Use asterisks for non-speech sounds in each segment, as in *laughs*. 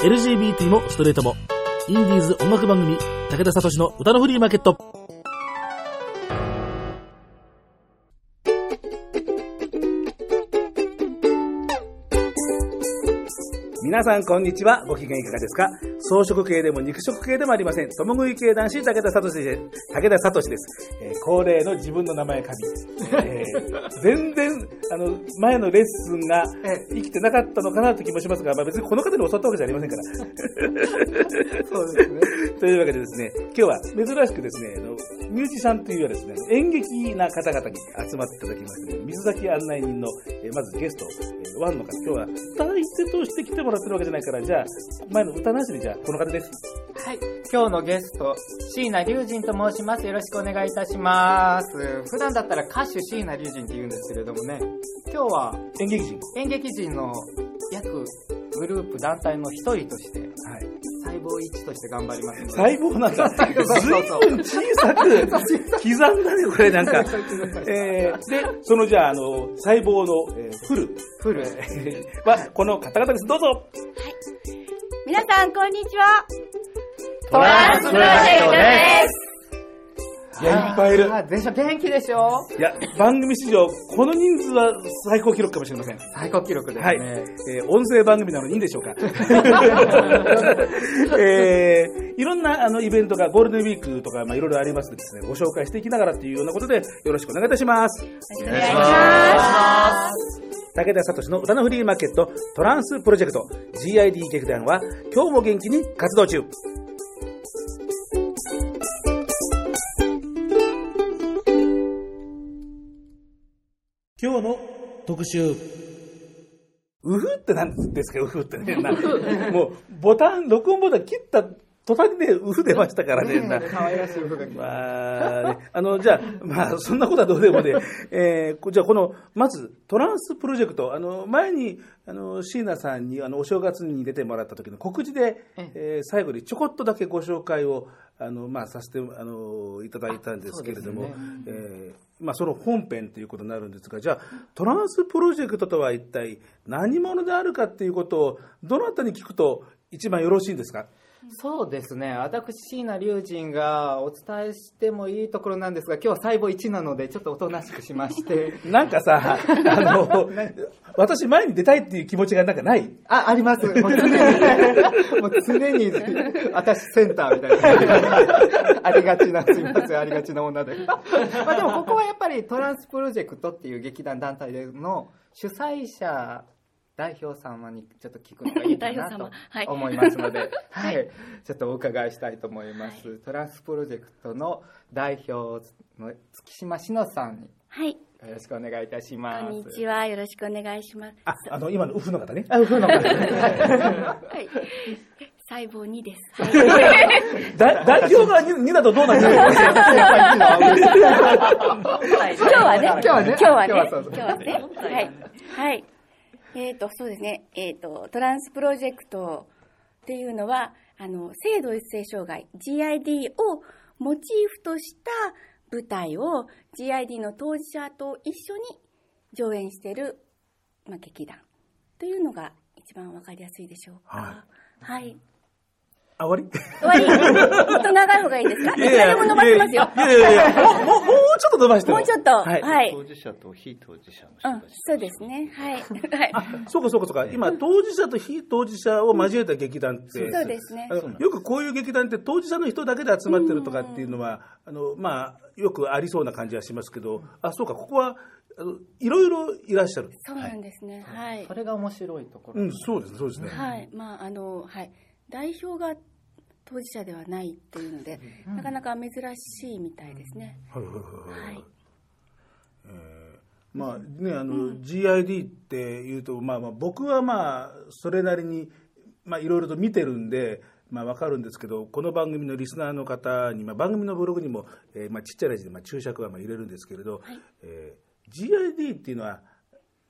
LGBT もストレートも。インディーズ音楽番組、武田聡の歌のフリーマーケット。皆さん、こんにちは。ご機嫌いかがですか？草食系でも肉食系でもありません。共食い系男子、武田聡で武田聡です。えー恒例の自分の名前神。えー *laughs* 全然、あの、前のレッスンが生きてなかったのかなという気もしますが、まあ別にこの方に教わったわけじゃありませんから。*laughs* そうですね。*laughs* というわけでですね、今日は珍しくですね、あのミュージシャンというよりはですね、演劇な方々に集まっていただきまして、ね、水崎案内人の、えーまずゲスト、えーワンの方、今日は歌い手として来てもらってるわけじゃないから、じゃあ、前の歌なしで、じゃあ、この方です。はい。今日のゲスト、椎名隆人と申します。よろしくお願いいたします。普段だったら歌手椎名隆人って言うんですけれどもね、今日は演劇人。演劇人の約グループ団体の一人として、はい。細胞一として頑張りますので。細胞なんか、そうそうずいぶん小さく刻んだね、これなんか。*laughs* えー、で、そのじゃあ、あの、細胞の、えーフルフル。は、この方々です。どうぞ皆さん、こんにちは。トランスプロジェクトです。いや、いっぱいいる。あでしょ、元気でしょ？いや、番組史上、この人数は最高記録かもしれません。最高記録ですはい、ね。えー音声番組なのにいいんでしょうか？*laughs* えーいろんなあのイベントがゴールデンウィークとか、まあ、いろいろありますのでですね、ご紹介していきながらというようなことで、よろしくお願いいたします。お願いします。武田聡の歌のフリーマーケットトランスプロジェクト GID 劇団は今日も元気に活動中。今日の特集。うふってなんですか、うふってね。な *laughs* もう、ボタン、録音ボタン切った途端にね、うふ出ましたからね。な *laughs* 可愛らしい服が来てまあ、ね、あの、じゃあ、まあ、そんなことはどうでもね、*laughs* えーこじゃあ、この、まず、トランスプロジェクト、あの、前に、あの、椎名さんに、あの、お正月に出てもらった時の告知で、えー最後にちょこっとだけご紹介を、あの、まあ、させて、あの、いただいたんですけれども、あそうえーまあ、その本編ということになるんですが、じゃあ、トランスプロジェクトとは一体何者であるかっていうことを、どなたに聞くと一番よろしいんですか？そうですね。私椎名隆人がお伝えしてもいいところなんですが今日は細胞1なのでちょっとおとなしくしまして。*laughs* なんかさ、あの、私前に出たいっていう気持ちがなんかない？ああります。もう常に。*laughs* もう常に私センターみたいな。ありがちなすいません。ありがちな女で。*laughs* まあでもここはやっぱりトランスプロジェクトっていう劇団団体での主催者代表様にちょっと聞くのがいいかな *laughs* 代表と様はい思いますので、*laughs* はい、ちょっとお伺いしたいと思います。トランスプロジェクトの代表の月島志乃さんにはい。よろしくお願いいたします。こんにちは。よろしくお願いします。あ、あの、今のウフの方ね。あ、ふうの方 *laughs* はい。細胞2です。だ代表が 2, だとどうなんですはい今日はね。今日はね今日はね。今日はね。はい。はい。えっ、と、そうですね。えっ、と、トランスプロジェクトっていうのは、あの、性同一性障害、GID をモチーフとした舞台を GID の当事者と一緒に上演している、まあ、劇団というのが一番わかりやすいでしょうか。はい。あ、終わり？終わり。もっと長い方がいいですか？いくらでも伸ばせますよ。いやいやいや、もう、もう、もうちょっと伸ばしてもうちょっと。はい。はい。当事者と非当事者のうん人たち、そうですね。はい。はい。そうかそうかそうか。今、当事者と非当事者を交えた劇団って、そうですねよくこういう劇団って当事者の人だけで集まってるとかっていうのは、あの、まあ、よくありそうな感じはしますけど、あ、そうか、ここは、あのいろいろいらっしゃる。そうなんですね。はいそ。れが面白いところ。うん、そうですね、そうですね。はい。まあ、あの、はい。代表が当事者ではないっていうので、なかなか珍しいみたいですね。はいはいはいはいはい。まあね、あの、GID っていうと、まあまあ、僕はまあ、それなりに、まあ、いろいろと見てるんで、まあ、わかるんですけど、この番組のリスナーの方に、まあ、番組のブログにも、えーまあ、ちっちゃな字で、まあ、注釈はまあ入れるんですけれど、えー GID っていうのは、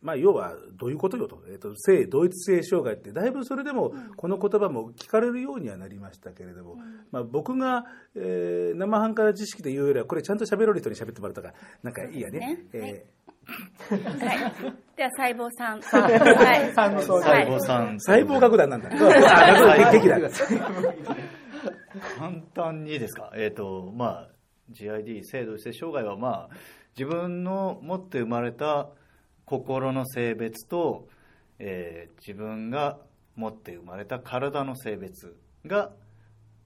まあ、要はどういうことよと,、えー、と性同一性障害ってだいぶそれでもこの言葉も聞かれるようにはなりましたけれども、まあ、僕が、えー生半可な知識で言うよりはこれちゃんと喋れる人に喋ってもらったからなんかいいやね。えー。はい。では、細胞さん。*laughs* はい。さんの相談はい。細胞さん、細胞楽団なん *laughs* だ。簡単にですか、えーとまあ、GID 性同一性障害は、まあ、自分の持って生まれた心の性別と、えー自分が持って生まれた体の性別が、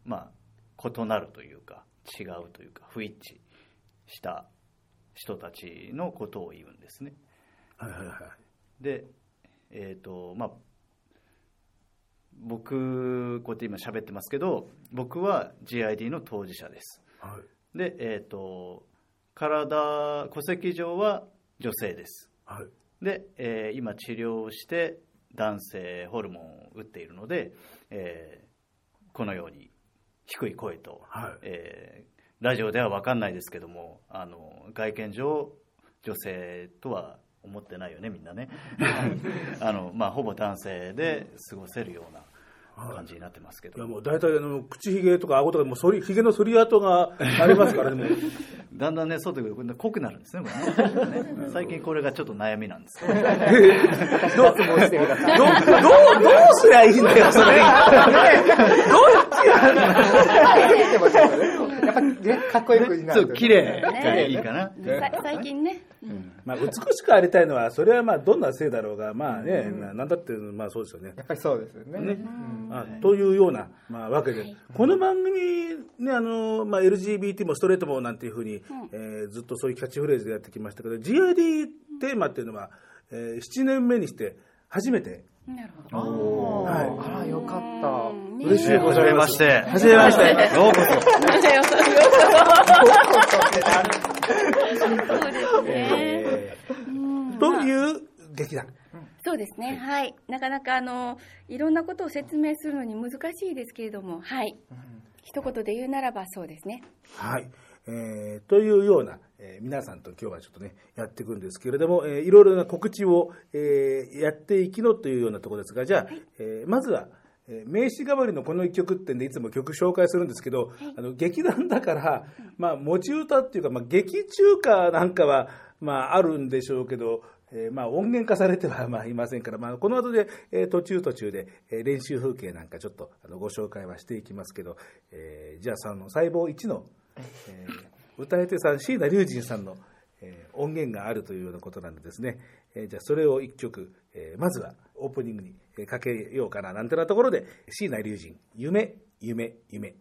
まあ、異なるというか違うというか不一致した人たちのことを言うんですね。はいはいはい。で、えーとまあ、僕こうやって今喋ってますけど僕は GID の当事者ですはい。で、えー、と体戸籍上は女性ですはい。で、えー今治療をして男性ホルモンを打っているので、えーこのように低い声と、はい。えーラジオでは分かんないですけどもあの外見上女性とは思ってないよねみんなね。*laughs* あの、まあ、ほぼ男性で過ごせるような感じになってますけど、いやもう大体あの口ひげとか顎とかもうそりひげの剃り跡がありますからね *laughs* だんだんね外が濃くなるんですねこれね。ね *laughs* 最近これがちょっと悩みなんです。けど脱毛してください。どどうどうすりゃいいんだよそれ。*laughs* でもちょっとねやっぱねかっこよくなる。そう綺麗。がねいいかな、さ最近ね。まあ美しくありたいのはそれはまあどんな性だろうがまあね、ななんだってまあそうですよね。やっぱりそうですよね。というような、まあ、わけで、この番組、ねあのまあ、LGBT もストレートもなんていうふうに、えーずっとそういうキャッチフレーズでやってきましたけど GID テーマっていうのは、えー7年目にして初めてなるほど。あら、よかった。嬉しいごはじめましてはじめましてようこそそうですね。えうんーという劇団そうですね。はい。なかなかあのいろんなことを説明するのに難しいですけれども、はい。一言で言うならばそうですね。はい、えーというような、えー皆さんと今日はちょっとねやっていくんですけれども、えーいろいろな告知を、えーやっていきのというようなところですがじゃあ、えーまずはえー名刺代わりのこの一曲ってんでいつも曲紹介するんですけど、あの劇団だから、まあ、持ち歌っていうか、まあ、劇中歌なんかは、まあ、あるんでしょうけど、えーまあ、音源化されてはまあいませんから、まあ、この後で、えー途中途中で、えー練習風景なんかちょっとあのご紹介はしていきますけど、えーじゃあその細胞1の、えー歌い手さん椎名龍神さんの、えー音源があるというようなことなんでですね、えーじゃあそれを1曲、えーまずはオープニングにかけようかななんてなところで椎名龍神「夢夢夢」夢。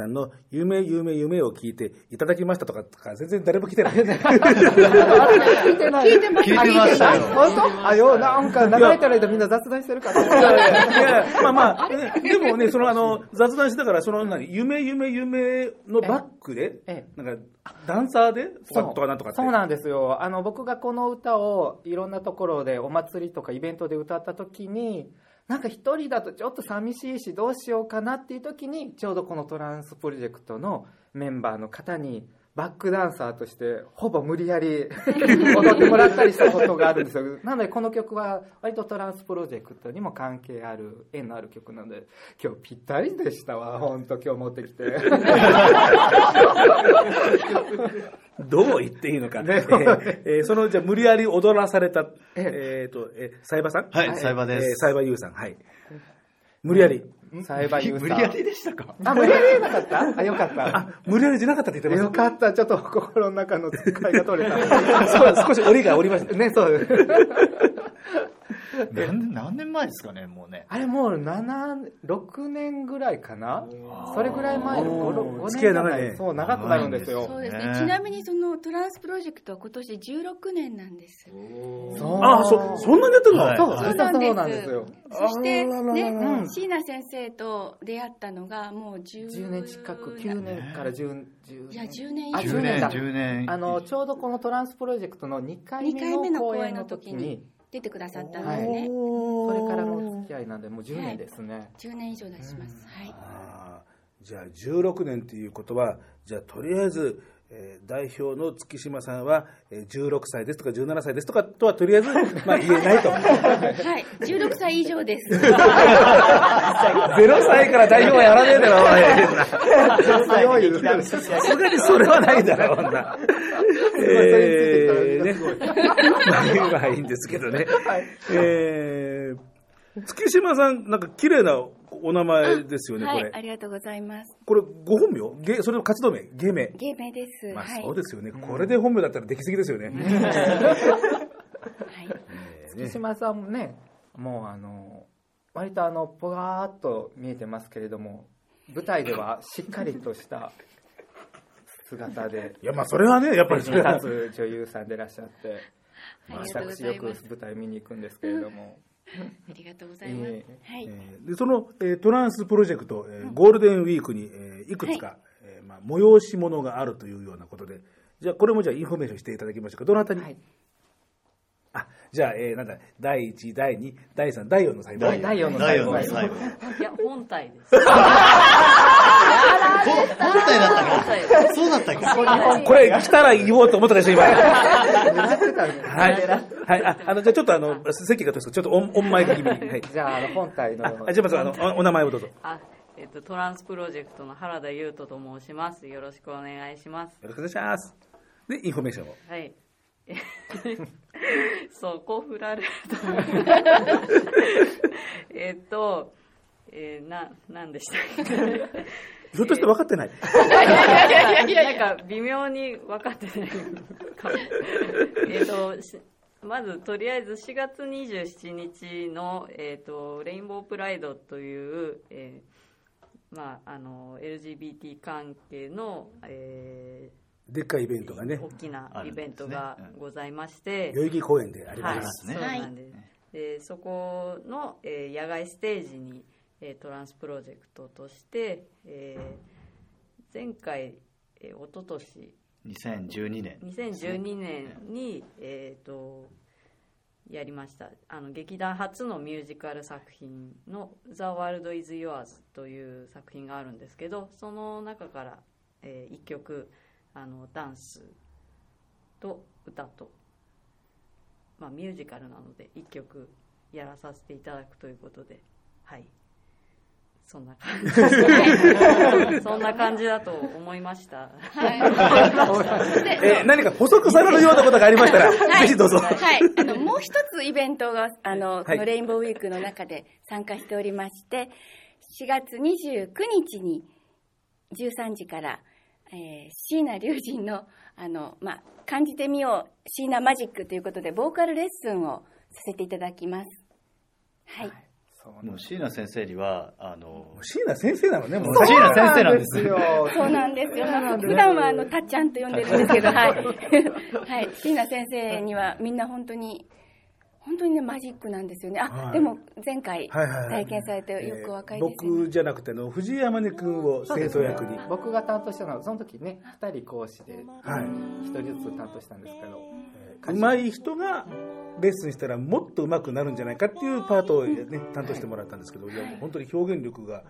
さんの夢夢夢を聞いていただきましたとか、とか全然誰も来てない。*laughs* 聞いてない。聞いて聞いてましたよ本当？あ、よ、なんか流れてる間みんな雑談してるから。いやまあまあ、ねでもね、そのあの、雑談してたから、その何、夢夢夢のバックでええ、なんか、ダンサーで？とか、とかなんとか。そうなんですよ。あの僕がこの歌をいろんなところでお祭りとかイベントで歌った時になんか一人だとちょっと寂しいしどうしようかなっていう時にちょうどこのトランスプロジェクトのメンバーの方にバックダンサーとしてほぼ無理やり踊ってもらったりしたことがあるんですよ *laughs* なのでこの曲は割とトランスプロジェクトにも関係ある縁のある曲なので今日ぴったりでしたわ本当今日持ってきて *laughs* どう言っていいのか。ねえーえーその、じゃあ無理やり踊らされた、ええっと、えー、サイバさん？はい、サイバーです。えーサイバユウさん。はい。無理やり。サイバーユーさん無理やりでしたか？あ無理やりなかった？あよかった。あ、無理やりじゃなかったって言ってますよかった、ちょっと心の中の使いが取れた。*laughs* そう少し折りが折りました。ね、そう。何何年前ですかね、もうね。あれもう7、6年ぐらいかな？それぐらい前の5、6 5年付き合い長いね。そう、長くなるんですよ。そうですね。ね。ちなみにそのトランスプロジェクトは今年16年なんです。そう。あ、そ、そんなにやってるの、はいそう、そうなんです。そうなんですよ。そしてねう、ん。椎名先生と出会ったのがもう10 10年近く、9年から10、10いや10年以あ上。10 10年だ10年。あの、ちょうどこのトランスプロジェクトの2回2目回目のの公演の時に、出てくださったんはいですね。それからのお付き合いなんで、もう10年ですね。10年以上出します。はい。じゃあ16年っていうことは、じゃあとりあえず、えー代表の月島さんは、えー16歳ですとか17歳ですとかとはとりあえず、*laughs* まあ、言えないと。はい。16歳以上です。*laughs* 0歳から代表はやらねえだろ、お前。*laughs* さすがにそれはないだろ、女。えー、ね。まあ、まあいいんですけどね。えー、月島さん、なんか綺麗なお名前ですよね、はい。あこれ。りがとうございます。これ、ご本名？芸それの活動名？芸名？芸名です。まあ、はい。そうですよね。これで本名だったらできすぎですよね。はい。えーね月島さんもね、もうあの、割とあの、ぽわーっと見えてますけれども、舞台ではしっかりとした姿で、いや、まあ、それはね、やっぱり。立つ女優さんでいらっしゃって、ありがとうご私よく。舞台見に行くんですけれども、*laughs* ありがとうございます。いえ。はい。えーでその、えートランスプロジェクト、えーゴールデンウィークに、えーいくつか、えーまあ、催し物があるというようなことで、じゃあ、これもじゃあ、インフォメーションしていただきましょうか。どなたに、はい。あ、じゃあ、えーなんだ、第1、第2、第3、第4の最後。第第四の第最後四の最後。いや、本体です。*laughs* 本体だったっけそうだったっけこれ、来たら言おうと思ったでしょ、今。狙ってたんですはい。はい。あ、あの、じゃあ、ちょっとあの、席がとすちょっとオン、オンマイク気味に。はい。じゃあ、あの本体のあ、じゃあ、まず、あの、おお名前をどうぞ。えっと、トランスプロジェクトの原田優斗と申します。よろしくお願いします。ろしくお願いします。で、インフォメーションを。はい。そう、こう振られると。*laughs* えっと、えー、な、なんでしたっけ？ひょっとして分かってない。なんか微妙に分かってない。えっと、しまずとりあえず4月27日の、えっとレインボープライドという、えーまあ、あの LGBT 関係の、えでっかいイベントがね。ー、大きなイベントがございまして、代々木公園でありはい、ます。ね。そうなんです。でそこの、えー野外ステージに、えートランスプロジェクトとして、えー前回、えー、一昨年。2012年。2012年に、えー、とやりました。あの劇団初のミュージカル作品の「The World is Yours」という作品があるんですけどその中から、え1曲あのダンスと歌と、まあ、ミュージカルなので1曲やらさせていただくということではい。そんな感じ *laughs* そんな感じだと思いました。*laughs* えー何か補足されるようなことがありましたら、はい。ぜひどうぞ。はい。あの、もう一つイベントが、あの、はい。このレインボーウィークの中で参加しておりまして、4月29日に13時から、えー椎名龍神の、あの、まあ、感じてみよう、椎名マジックということで、ボーカルレッスンをさせていただきます。はい。そうもう椎名先生にはあの椎名先生なのね、もう椎名先生なんですよ。そうなんですよ。まあ普段はあのたっちゃんと呼んでるんですけど、はい。*laughs* はい。椎名先生にはみんな本当に、本当にね、マジックなんですよね。あ、はい。でも前回はいはいはい。体験されてよくお若いですよね。僕じゃなくてあの藤井山根君を生徒役に、僕が担当したのは、その時ね、二人講師で、はい。一人ずつ担当したんですけど、上手い人がレッスンしたらもっと上手くなるんじゃないかっていうパートを、ね、担当してもらったんですけど、い。やもう本当に表現力が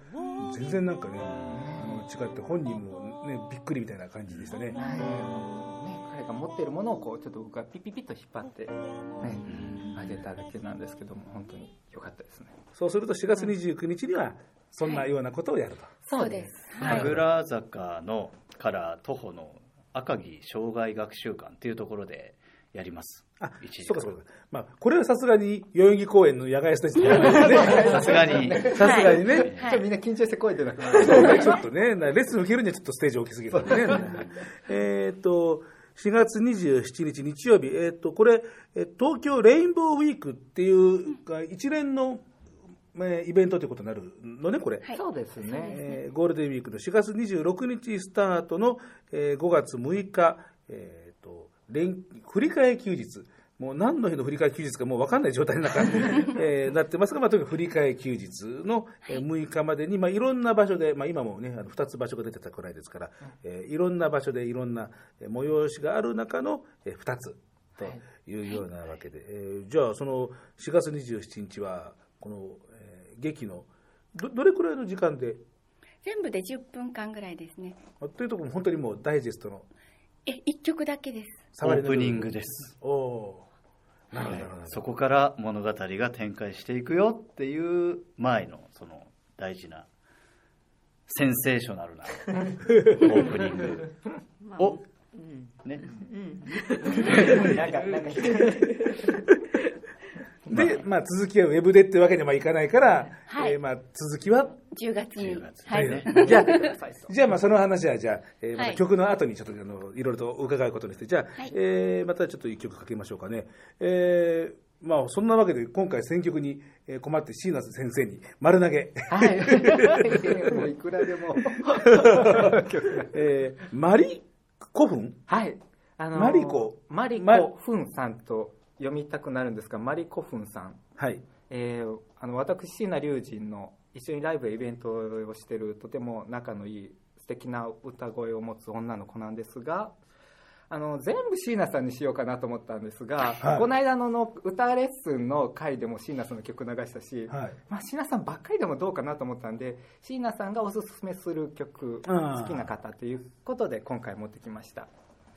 全然なんかねあの違って本人も、ね、びっくりみたいな感じでしたね。ね、彼が持っているものをこうちょっと僕がピッピッピッと引っ張って、ね、あげただけなんですけども本当に良かったですねそうすると4月29日にはそんなようなことをやると。そうです。はい。神楽坂のから徒歩の赤城障害学習館っていうところでやりますあ一時そうかそうか。まあ、これはさすがに代々木公園の野外ステージでやるんですね。さすがにさすがにね。はいちょっとみんな緊張して声出なくなるちょっとね、なレッスン受けるにはちょっとステージ大きすぎるね。えっと、4月27日日曜日、えっ、と、これ、え東京レインボーウィークっていうか一連の、えーイベントということになるのね、これ。はい。そうですね。えーゴールデンウィークの4月26日スタートの、えー5月6日、えーと連振り替え休日、もう何の日の振り替え休日かもう分かんない状態の中に、*laughs* えーなってますが、まあ、とにかく振り替え休日のえー6日までに、まあ、いろんな場所で、まあ、今もね、あの2つ場所が出てたくらいですから、えーいろんな場所でいろんなえー催しがある中のえー2つというようなわけで、えーじゃあ、その4月27日は、この、えー劇のどどれくらいの時間で？全部で10分間ぐらいですね。というところも本当にもうダイジェストのえ、1曲だけです。オープニングです。おおそこから物語が展開していくよっていう前のその大事なセンセーショナルな *laughs* オープニング。まあをうん。ね。*laughs* なんかなんか *laughs* で、まあ、続きはウェブでってわけにはいかないから、はい。えーまあ、続きは10月に。10月はい。ねじゃあ *laughs* じゃあまあその話はじゃあ、えーまたはい。曲の後にちょっとあのいろいろと伺うことにしてじゃあ、はい。えーまたちょっと一曲かけましょうかね。えーまあ、そんなわけで今回選曲にえー困って椎名先生に丸投げ、はい。*laughs* もういくらでも。*laughs* えーマリ古墳はい。あのマリコ。マリまコフンさんと読みたくなるんですがマリコフンさん。はい。えーあの私椎名龍神の一緒にライブやイベントをしてるとても仲のいい素敵な歌声を持つ女の子なんですがあの全部椎名さんにしようかなと思ったんですが、はい。この間のの歌レッスンの回でも椎名さんの曲流したし、はい。まあ、椎名さんばっかりでもどうかなと思ったんで椎名さんがおすすめする曲好きな方ということで今回持ってきました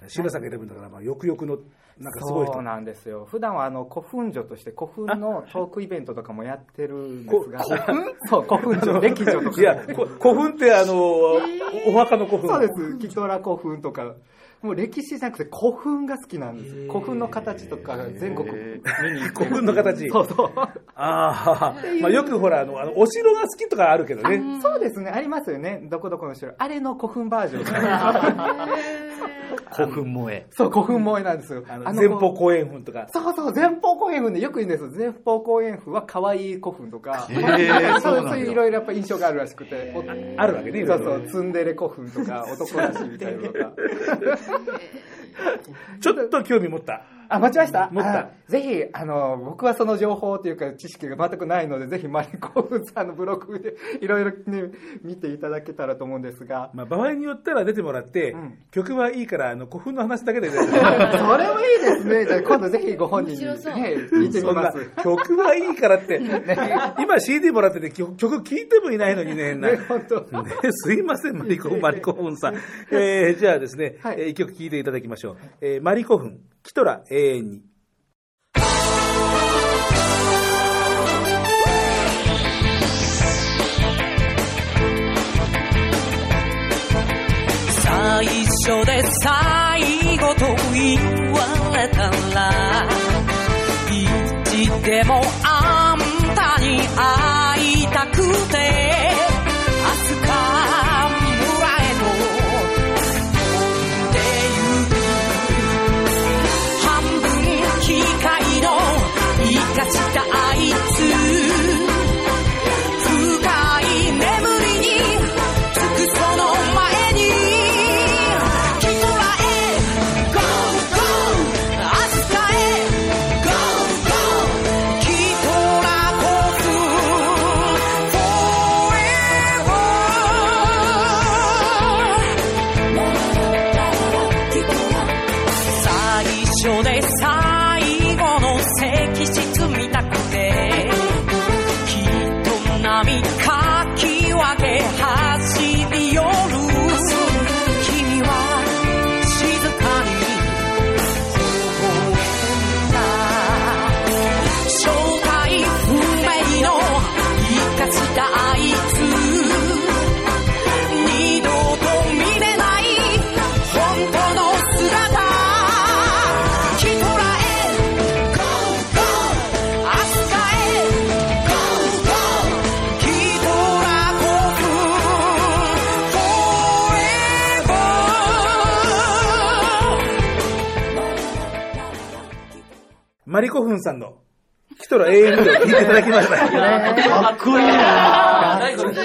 椎名さんが選ぶんだから、まあ、よくよくのなんかすごい人。そうなんですよ。普段はあの古墳女として古墳のトークイベントとかもやってるんですが。こ古そう古墳女歴女とかいやこ古墳ってあの、おお墓の古墳。そうです。キトラ古墳とか。もう歴史じゃなくて古墳が好きなんです。古墳の形とか全国。*laughs* 古墳の形。そうそう。ああ、まあ、よくほらあのあのお城が好きとかあるけどね。そうですね。ありますよね。どこどこの城。あれの古墳バージョン *laughs* *laughs* 古墳萌え。そう古墳萌えなんですよ。あの前方後円墳とか。そうそう前方後円墳でよく言うんですよ。前方後円墳は可愛い古墳とか、へー *laughs* そういういろいろやっぱ印象があるらしくて。おあるわけねそうそうツンデレ古墳とか男らしいみたいなのが *laughs* ちょっと興味持った。あ待ちました？持った。あぜひあの僕はその情報というか知識が全くないのでぜひマリコフさんのブログで *laughs* いろいろね見ていただけたらと思うんですが。まあ、場合によったら出てもらって、うん。曲はいいからあの古墳の話だけで。出 *laughs* てそれもいいですね。じゃあ今度ぜひご本人に、ね、聞いてみます。曲はいいからって、今 CD もらってて曲曲聴いてもいないのにねな。ね本当。ねすいませんマリコマリコフンさん、えーじゃあですね、はい。えー一曲聴いていただきましょう、えーマリコフンキトラ永遠に。最初で最後と言われたらいつでもあんたに会いたくて。分マリコフンさんの、キトラ AM を聞いていただきました。かっこいい。なすごい。す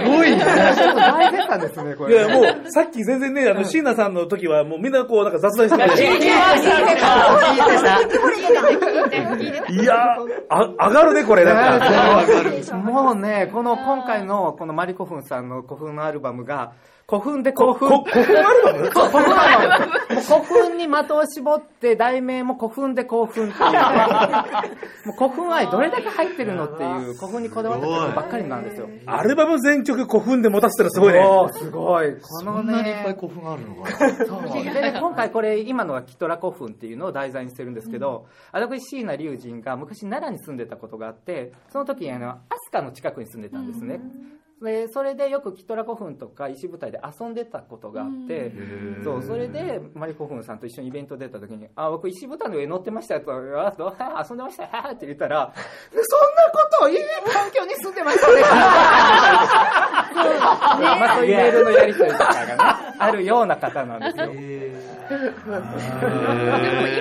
ごいね。大絶賛ですね、これ。いや、もう、さっき全然ね、あの、椎名さんの時は、もうみんなこう、なんか雑談してました。いやあ、上がるね、これ、なんか。もうね、この今回のこのマリコフンさんの古墳のアルバムが、古墳で古墳。こ古墳アルバムそう古墳アルバム。古墳に的を絞って、題名も古墳で興奮っていう。もう古墳愛どれだけ入ってるのっていう、古墳にこだわった曲ばっかりなんですよ。アルバム全曲古墳で持たせたらすごいね。すごい。このそんなにいっぱいね、古墳あるのか。そうでね、今回これ、今のがキトラ古墳っていうのを題材にしてるんですけど、私、椎名龍神が昔奈良に住んでたことがあって、その時にあの、飛鳥の近くに住んでたんですね。でそれでよくキトラ古墳とか石舞台で遊んでたことがあって、そうそれでマリコフンさんと一緒にイベント出た時に「あ僕石舞台の上乗ってましたよ」と「あどう遊んでましたよ」って言ったら「そんなことを言え環境に住んでましたね」*laughs* まあそういうメールのやり取りとかがねあるような方なんですよ。でも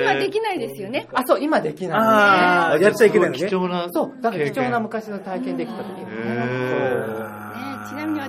今できないですよね。あそう今できないああ、やっちゃいけないのね。貴重な。そうだから貴重な昔の体験できた時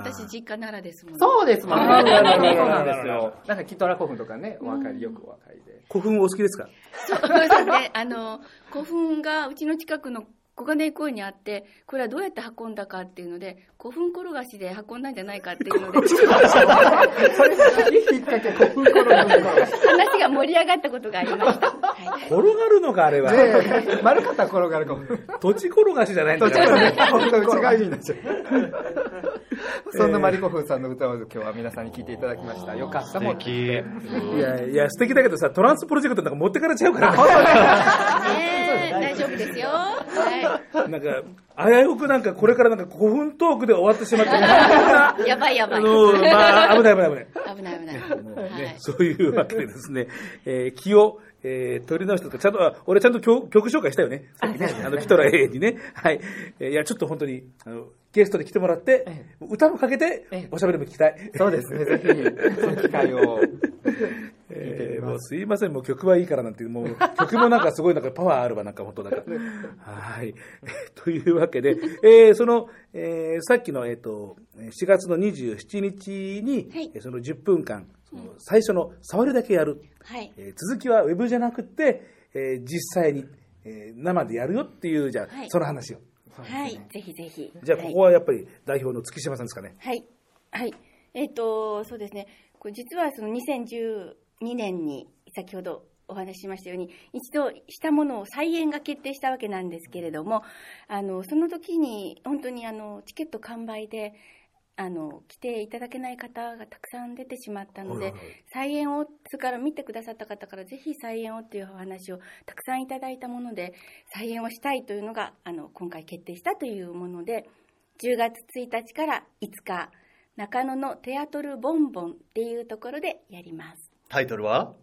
私、実家奈良ですもんね。そうですもんね。そうなんですよ。なんかキトラ古墳とかねお分かりよくお分かりで。古墳お好きですか？そうですね。*laughs* あの、古墳がうちの近くの小金井公園にあって、これはどうやって運んだかっていうので、古墳転がしで運んだんじゃないかっていうので、*laughs* ちょっときっかけ古墳転がし。*laughs* 話が盛り上がったことがありました。はい。転がるのか、あれは。ね丸かったら転がるかも。土地転がしじゃないんだか。からね、本当違う意味になっちゃう。そんなマリコフンさんの歌を今日は皆さんに聴いていただきました。よかったもん。素敵。いや、いや、素敵だけどさ、トランスプロジェクトなんか持ってかれちゃうからね。ねえ大丈夫ですよ。はなんか、危うくなんか、これからなんか古墳トークで終わってしまって。*laughs* やばいやばい。の、まあ、危ない危ない危ない。危ない危ない。そういうわけでですね、えー気を、えー取り直してと、ちゃんと、あ俺ちゃんと曲曲紹介したよね。さっきね、あの、キトラ A にね。はい。えーいや、ちょっと本当に、あの、ゲストで来てもらって、歌もかけてええ、おしゃべりも聞きたい。そうですね、ぜひ、その機会を。*laughs* えーもうすいません、もう曲はいいからなんて、もう曲もなんかすごいなんかパワーあるわ、なんか本当なんか。はい。*laughs* というわけで、えーその、えーさっきの、えっ、と、4月の27日に、はいえーその10分間、最初の触るだけやる。はい。えー続きはウェブじゃなくて、えー実際に、えー生でやるよっていう、じゃあ、はいその話を。はい。ぜひぜひ。じゃあ、ここはやっぱり代表の月島さんですかね。はい。はい。えっ、と、そうですね。これ実はその2012年に先ほどお話ししましたように、一度したものを再演が決定したわけなんですけれども、あの、その時に本当にあの、チケット完売で、あの、来ていただけない方がたくさん出てしまったので、はいはいはい再演を、それから見てくださった方からぜひ再演をっていうお話をたくさんいただいたもので、再演をしたいというのが、あの、今回決定したというもので、10月1日から5日、中野のテアトルボンボンっていうところでやります。タイトルは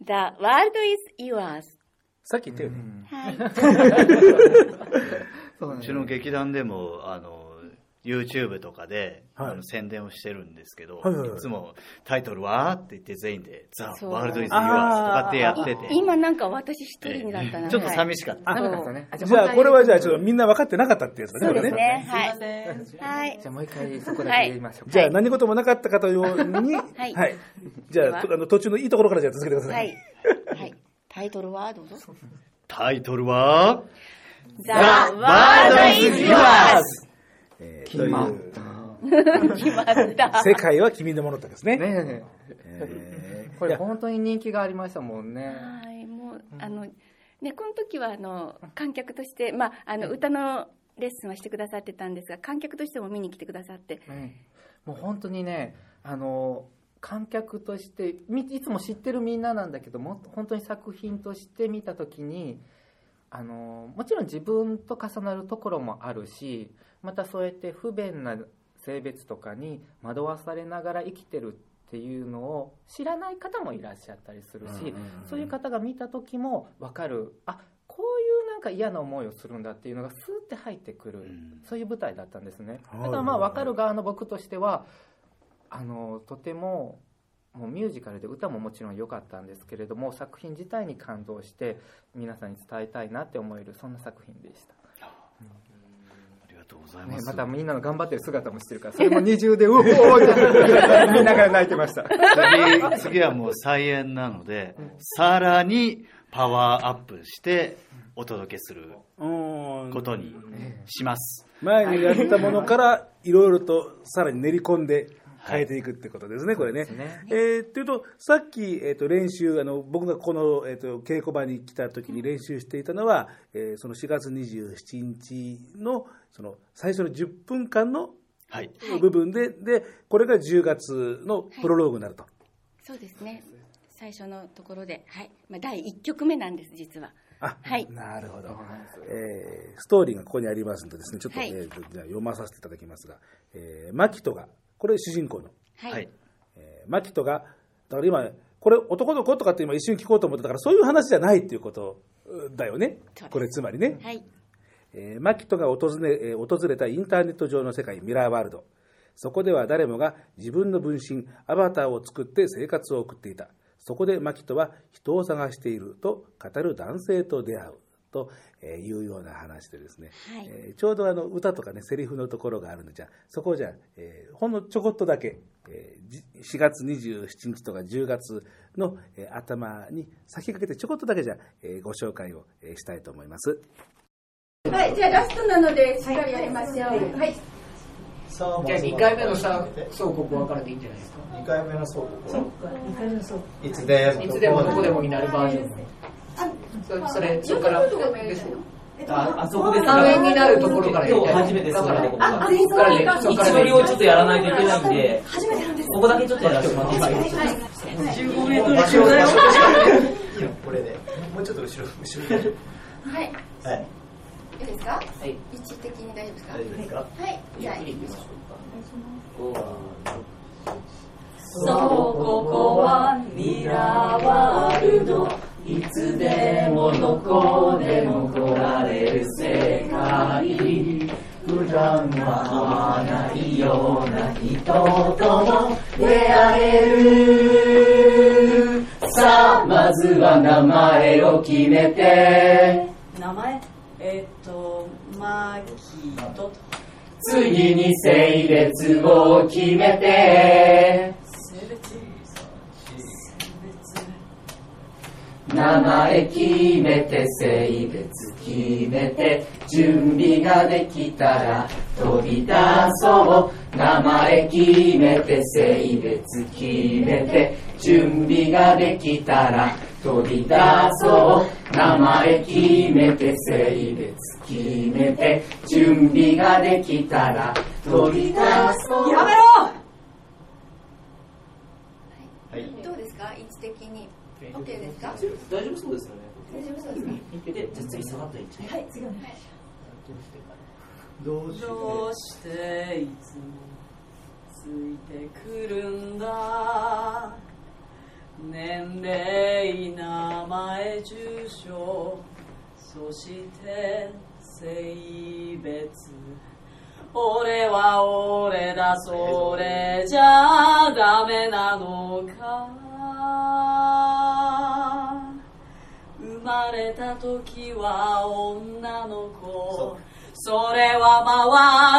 ？The World is Yours。さっき言ったよね。はい。*laughs* うちの劇団でも、あの、YouTube とかで、はいあの宣伝をしてるんですけど、はいはいはいいつもタイトルはって言って全員で、ザ・ワールド・イズ・ユアーズとかってやってて、い今なんか私一人になったな。ちょっとはい寂しかった。ダメだったね。じゃあ、これはじゃあ、ちょっとみんな分かってなかったってやつだね、そうこれですね。はい。はいじ。ゃあもう一回そこだけ言いましょう。じゃあ、何事もなかったかというように、はいはいじゃあ、あの途中のいいところからじゃあ続けてくださ。はいい。はい。タイトルはどうぞ。タイトルは、The World is Yours! えー決まっという決まった。*laughs* 世界は君のものだですね。ねえーこれ本当に人気がありましたもんね。はい、もう、あの、ね、この時は、あの、観客として、まあ、あの、歌のレッスンはしてくださってたんですが、観客としても見に来てくださって、ねもう本当にねあの観客としてみいつも知ってるみんななんだけども本当に作品として見た時にあのもちろん自分と重なるところもあるしまたそうやって不便な性別とかに惑わされながら生きてるっていうのを知らない方もいらっしゃったりするし、そういう方が見た時も分かるあこういうなんか嫌な思いをするんだっていうのがスーって入ってくる、ん。そういう舞台だったんですね。はい。だからまあ分かる側の僕としてはあのとてももうミュージカルで歌ももちろん良かったんですけれども作品自体に感動して皆さんに伝えたいなって思えるそんな作品でした、とうございねます、またみんなの頑張ってる姿も知ってるからそれも二重でうおーって見ながら泣いてました次次はもう再演なので、さらにパワーアップしてお届けするうんことにします。前にやったものからいろいろとさらに練り込んで変えていくってことですね、これね。ねえーっていうと、さっき、えー、と練習あの、僕がこの、えー、と稽古場に来た時に練習していたのは、えーその4月27日のその最初の10分間のはい。部分で、でこれが10月のプロローグになると。そうですね。最初のところで、はい。まあ、第1曲目なんです、実は。あはいなるほど、えーストーリーがここにありますのでですねちょっと,、はいえーとじゃあ読まさせていただきますが、えー、マキトがこれ主人公のはい。はい。えーマキトが、だから今、これ男の子とかって今一瞬聞こうと思ってたから、そういう話じゃないっていうことうだよね。これつまりね。はい。えーマキトが訪れえー訪れたインターネット上の世界、ミラーワールド。そこでは誰もが自分の分身、アバターを作って生活を送っていた。そこでマキトは人を探していると語る男性と出会う。とえーいうような話でですね、はいえーちょうどあの歌とかねセリフのところがあるのでじゃあそこをじゃあ、えーほんのちょこっとだけ、えーじ4月27日とか10月の、えー頭に先駆けてちょこっとだけじゃあ、えーご紹介を、えーしたいと思います。はい。じゃあ、ラストなので、しっかりやりましょう。はい。じゃあ2回目のさそうここ分かれていいんじゃないですか？2回目の倉庫いつでもいつでもどこでもになるバージョンそそれそこからですああそこで3円になるところからやりたい初めてだからそこあそこからでそこからで一をちょっとやらないといけないんで。ここだけちょっとやらせてもらってい。い。ですか15メートルこれで。もうちょっと後ろ後ろはい。はいいいですか？はい。位置的に大丈夫ですか？大丈夫ですか？はい。じゃあ、行きましょうか。そう。ここはミラーワールドいつでもどこでも来られる世界普段は会わないような人とも出会えるさあまずは名前を決めて名前えっとマキト次に性別を決めて。名前決めて性別。決めて準備ができたら飛び出そう名前決めて性別決めて。準備ができたら飛び出そう。名前決めて性別決めて準備ができたら飛び出そう。やめろ。どうですか？位置的に。OK ですか？大丈夫。そうですよね。大丈夫そうですか？でじゃあ次下がった位置はい、次は。どうして？どうしていつもついてくるんだ？年齢名前住所そして性別俺は俺だそれじゃダメなのか生まれた時は女の子それは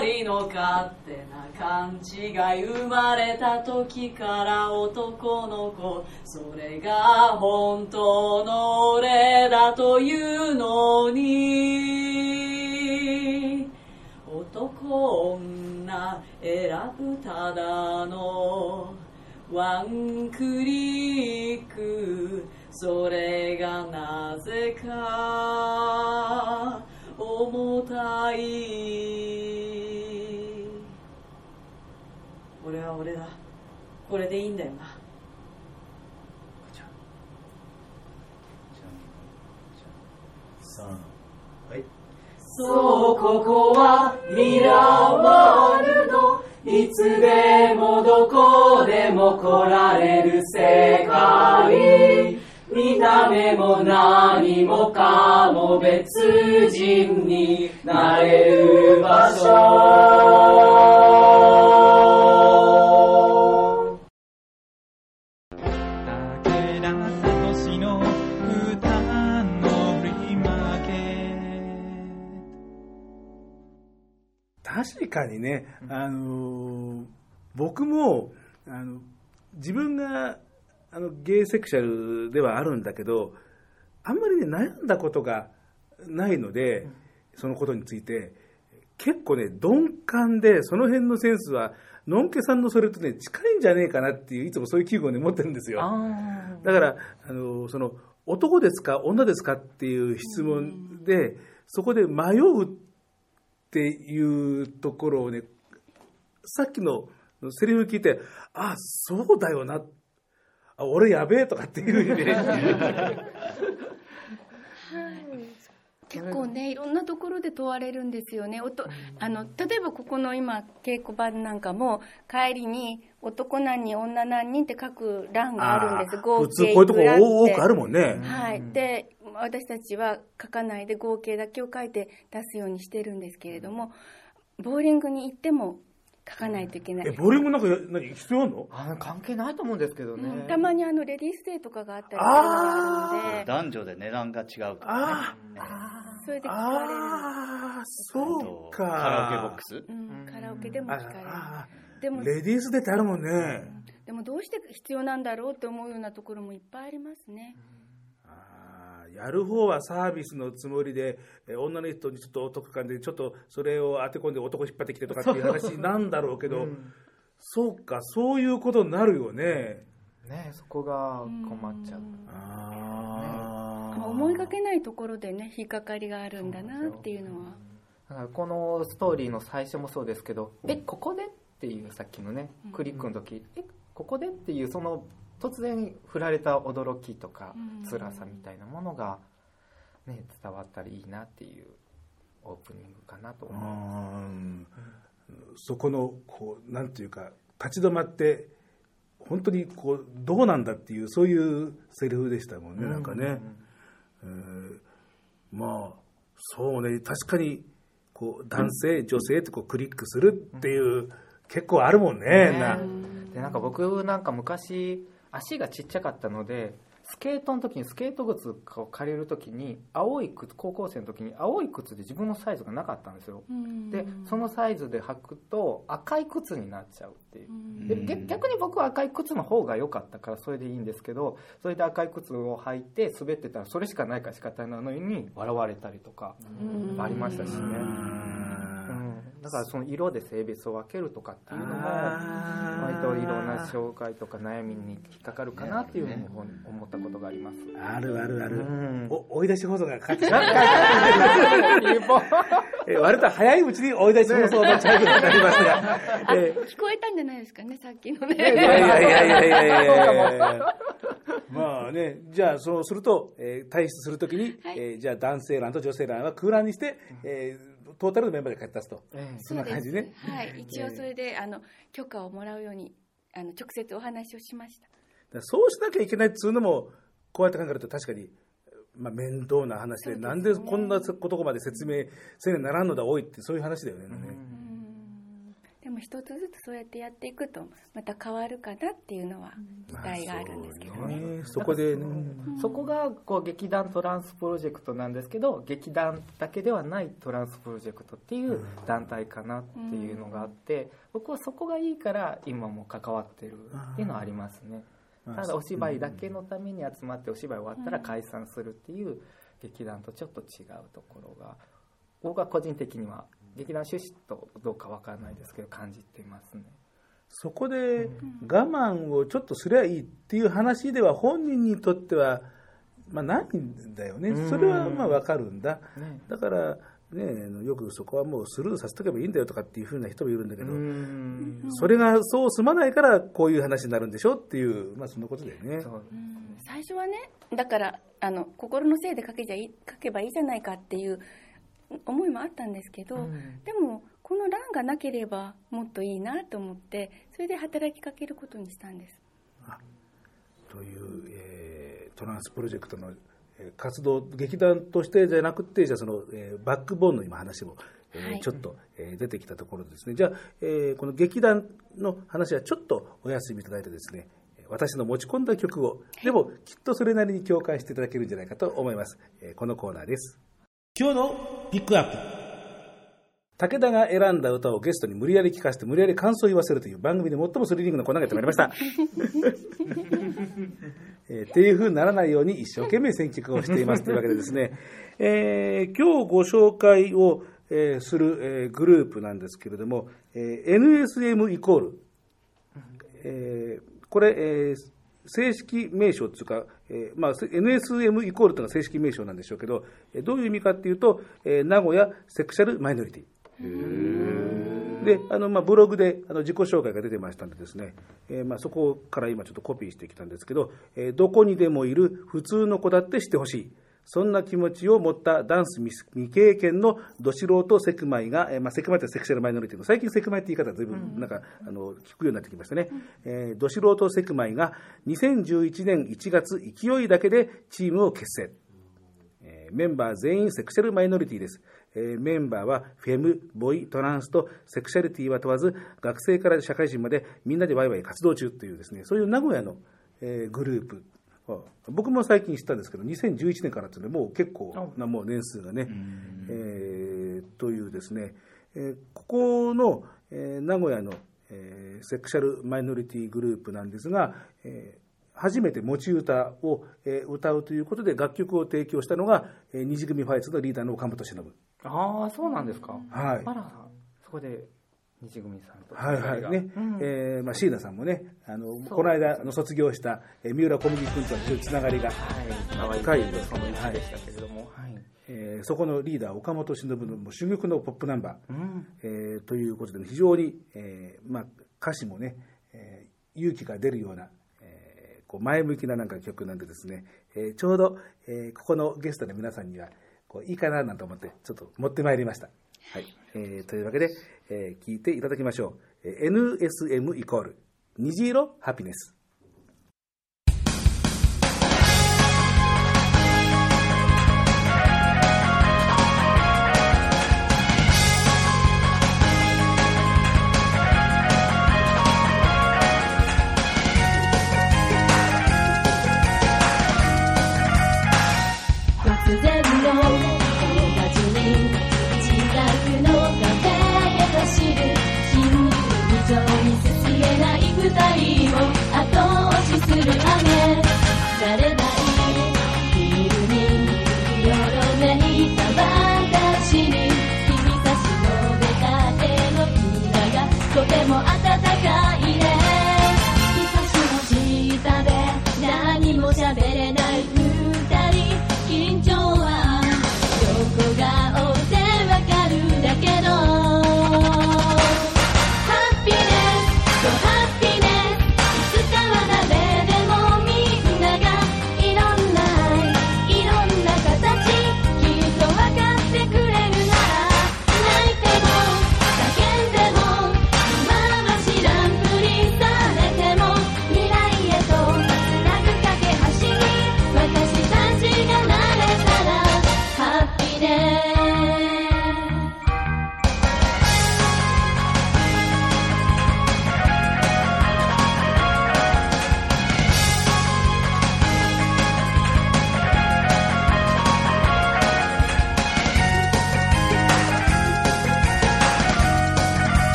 周りの勝手な勘違い生まれた時から男の子。それが本当の俺だというのに。男女選ぶただの。ワンクリック。それがなぜか。重たい。俺は俺だ。これでいいんだよな。はい。そう、ここはミラーワールド。いつでもどこでも来られる世界。見た目も何もかも別人になれる場所。かにね、あの僕もあの自分があのゲイセクシャルではあるんだけどあんまりね悩んだことがないので、そのことについて結構ね鈍感でその辺のセンスはのんけさんのそれとね近いんじゃねえかなっていういつもそういう気分をね持ってるんですよ。だからあのその男ですか女ですかっていう質問で、そこで迷うっていうところをねさっきのセリフ聞いてあそうだよな。あ俺やべえとかっていうふうにね結構ねいろんなところで問われるんですよね。おとあの例えばここの今稽古場なんかも帰りに男何人女何人って書く欄があるんです。合普通計こういうとこ多くあるもんね、はい、で私たちは書かないで合計だけを書いて出すようにしてるんですけれどもボーリングに行っても書かないといけない。えボーリングなんかや何必要あるの？あ関係ないと思うんですけどね。うん。たまにあのレディースデーとかがあったりするのがあるので男女で値段が違うとか、ね。あそれで聞かれる。ああそうか。カラオケボックス？うん、カラオケでも聞かれる。あでもレディースデーってあるもんね、でもどうして必要なんだろうって思うようなところもいっぱいありますね、あーやる方はサービスのつもりでえー女の人にちょっとお得感でちょっとそれを当て込んで男引っ張ってきてとかっていう話なんだろうけど、そうかそういうことになるよね。ねそこが困っちゃう。あー。思いがけないところでね引っかかりがあるんだなっていうのは。だからこのストーリーの最初もそうですけど、えここでっていうさっきのねうん。クリックの時、えここでっていうその突然振られた驚きとかうん。辛さみたいなものが、ね、伝わったらいいなっていうオープニングかなと思います。うん。そこのこうなんていうか立ち止まって本当にこうどうなんだっていうそういうセリフでしたもんね、なんかね、えーまあそうね。確かにこう男性女性ってこうクリックするっていう、結構あるもんね。な。でなんか僕なんか昔足がちっちゃかったのでスケートの時にスケート靴を借りる時に青い靴高校生の時に青い靴で自分のサイズがなかったんですよ。でそのサイズで履くと赤い靴になっちゃうっていう。で逆逆に僕は赤い靴の方が良かったからそれでいいんですけどそれで赤い靴を履いて滑ってたらそれしかないから仕方ないのに笑われたりとかありましたしね、うん、だからその色で性別を分けるとかっていうのも割といろんな障害とか悩みに引っかかるかなっていうふうに思ったことがあります、ね、あるあるある、うん、お追い出し放送がかかってし *laughs* 割と早いうちに追い出し放送のチャイムになりますたが、え、聞こえたんじゃないですか？ねさっきのね。いやいやいやいやいやいや。まあねじゃあそうすると、えー、退出するときに、はい、えー、じゃあ男性欄と女性欄は空欄にして、えートータルのメンバーで書き出すと、そんな感じね。はい。一応それであの許可をもらうようにあの直接お話をしました。そうしなきゃいけないっつうのもこうやって考えると確かに、まあ、面倒な話でですね。なんでこんなことまで説明せねならんのだ多いってそういう話だよね。でも一つずつそうやってやっていくとまた変わるかなっていうのは期待があるんですけどね,、ね。そこで、ね、そこがこう劇団トランスプロジェクトなんですけど劇団だけではないトランスプロジェクトっていう団体かなっていうのがあって僕はそこがいいから今も関わってるっていうのはありますね。ただお芝居だけのために集まってお芝居終わったら解散するっていう劇団とちょっと違うところが僕は個人的には劇団趣旨とどうかわからないですけど感じていますね。そこで我慢をちょっとすりゃいいっていう話では本人にとっては、まあ、ないんだよね、それはまあ分かるんだ、ね。だから、ね、よくそこはもうスルーさせとけばいいんだよとかっていうふうな人もいるんだけど、うん。それがそう済まないからこういう話になるんでしょっていう、まあ、そんなことだよね。最初はねだからあの心のせいで書けじゃいい書けばいいじゃないかっていう思いもあったんですけど、ん。でもこの欄がなければもっといいなと思ってそれで働きかけることにしたんです。という、えートランスプロジェクトのえー活動劇団としてじゃなくてじゃあその、えーバックボーンの今話も、えーはい。ちょっと、えー出てきたところですね。じゃあ、えーこの劇団の話はちょっとお休みいただいてですね私の持ち込んだ曲をでもきっとそれなりに共感していただけるんじゃないかと思います、えーこのコーナーです今日のピックアップ。武田が選んだ歌をゲストに無理やり聴かせて無理やり感想を言わせるという番組で最もスリリングなコーナーがやってまいりました。*laughs* えーっていう風にならないように一生懸命選曲をしていますというわけでですね、*laughs* えー今日ご紹介を、えーする、えーグループなんですけれども、えー NSM イコール、えーこれ、えー正式名称というか、えーまあ、せ NSM イコールというのが正式名称なんでしょうけど、えーどういう意味かっていうと、えー名古屋セクシャルマイノリティ。で、あの、まあ、ブログで、あの、自己紹介が出てましたんでですね、えーまあ、そこから今ちょっとコピーしてきたんですけど、えーどこにでもいる普通の子だってしてほしい。そんな気持ちを持ったダンス未未経験のど素人セクマイが、えーまあ、セクマイってセクシャルマイノリティの、最近セクマイって言い方ずいぶんなんか、あの、聞くようになってきましたね。えーど素人セクマイが2011年1月勢いだけでチームを結成。えーメンバー全員セクシャルマイノリティです。えーメンバーはフェム、ボイ、トランスとセクシャリティは問わず、学生から社会人までみんなでワイワイ活動中というですね、そういう名古屋の、えーグループ。あ僕も最近知ったんですけど、2011年からっていうのはもう結構なもう年数がね、えーというですね、えーここの、えー名古屋の、えーセクシャルマイノリティグループなんですが、えー初めて持ち歌を、えー歌うということで楽曲を提供したのが、えー二次組ファイツのリーダーの岡本忍。ああ、そうなんですか。はいあら、そこで、西組さんと。はいはいね、うんえーまあ、椎名さんもね、あのこの間あの卒業した、えー三浦小麦君とは非常につながりがはい、深いでその一でしたけれども、はい。えーそこのリーダー、岡本忍のもう珠玉のポップナンバー、うん。えーということで、非常に、えーまあ、歌詞もね、えー勇気が出るような、えーこう前向きななんか曲なんでですね、えーちょうど、えーここのゲストの皆さんにはこういいかななんて思って、ちょっと持ってまいりました。はいえーというわけで、えー聞いていただきましょう。えー NSM イコール虹色ハピネス。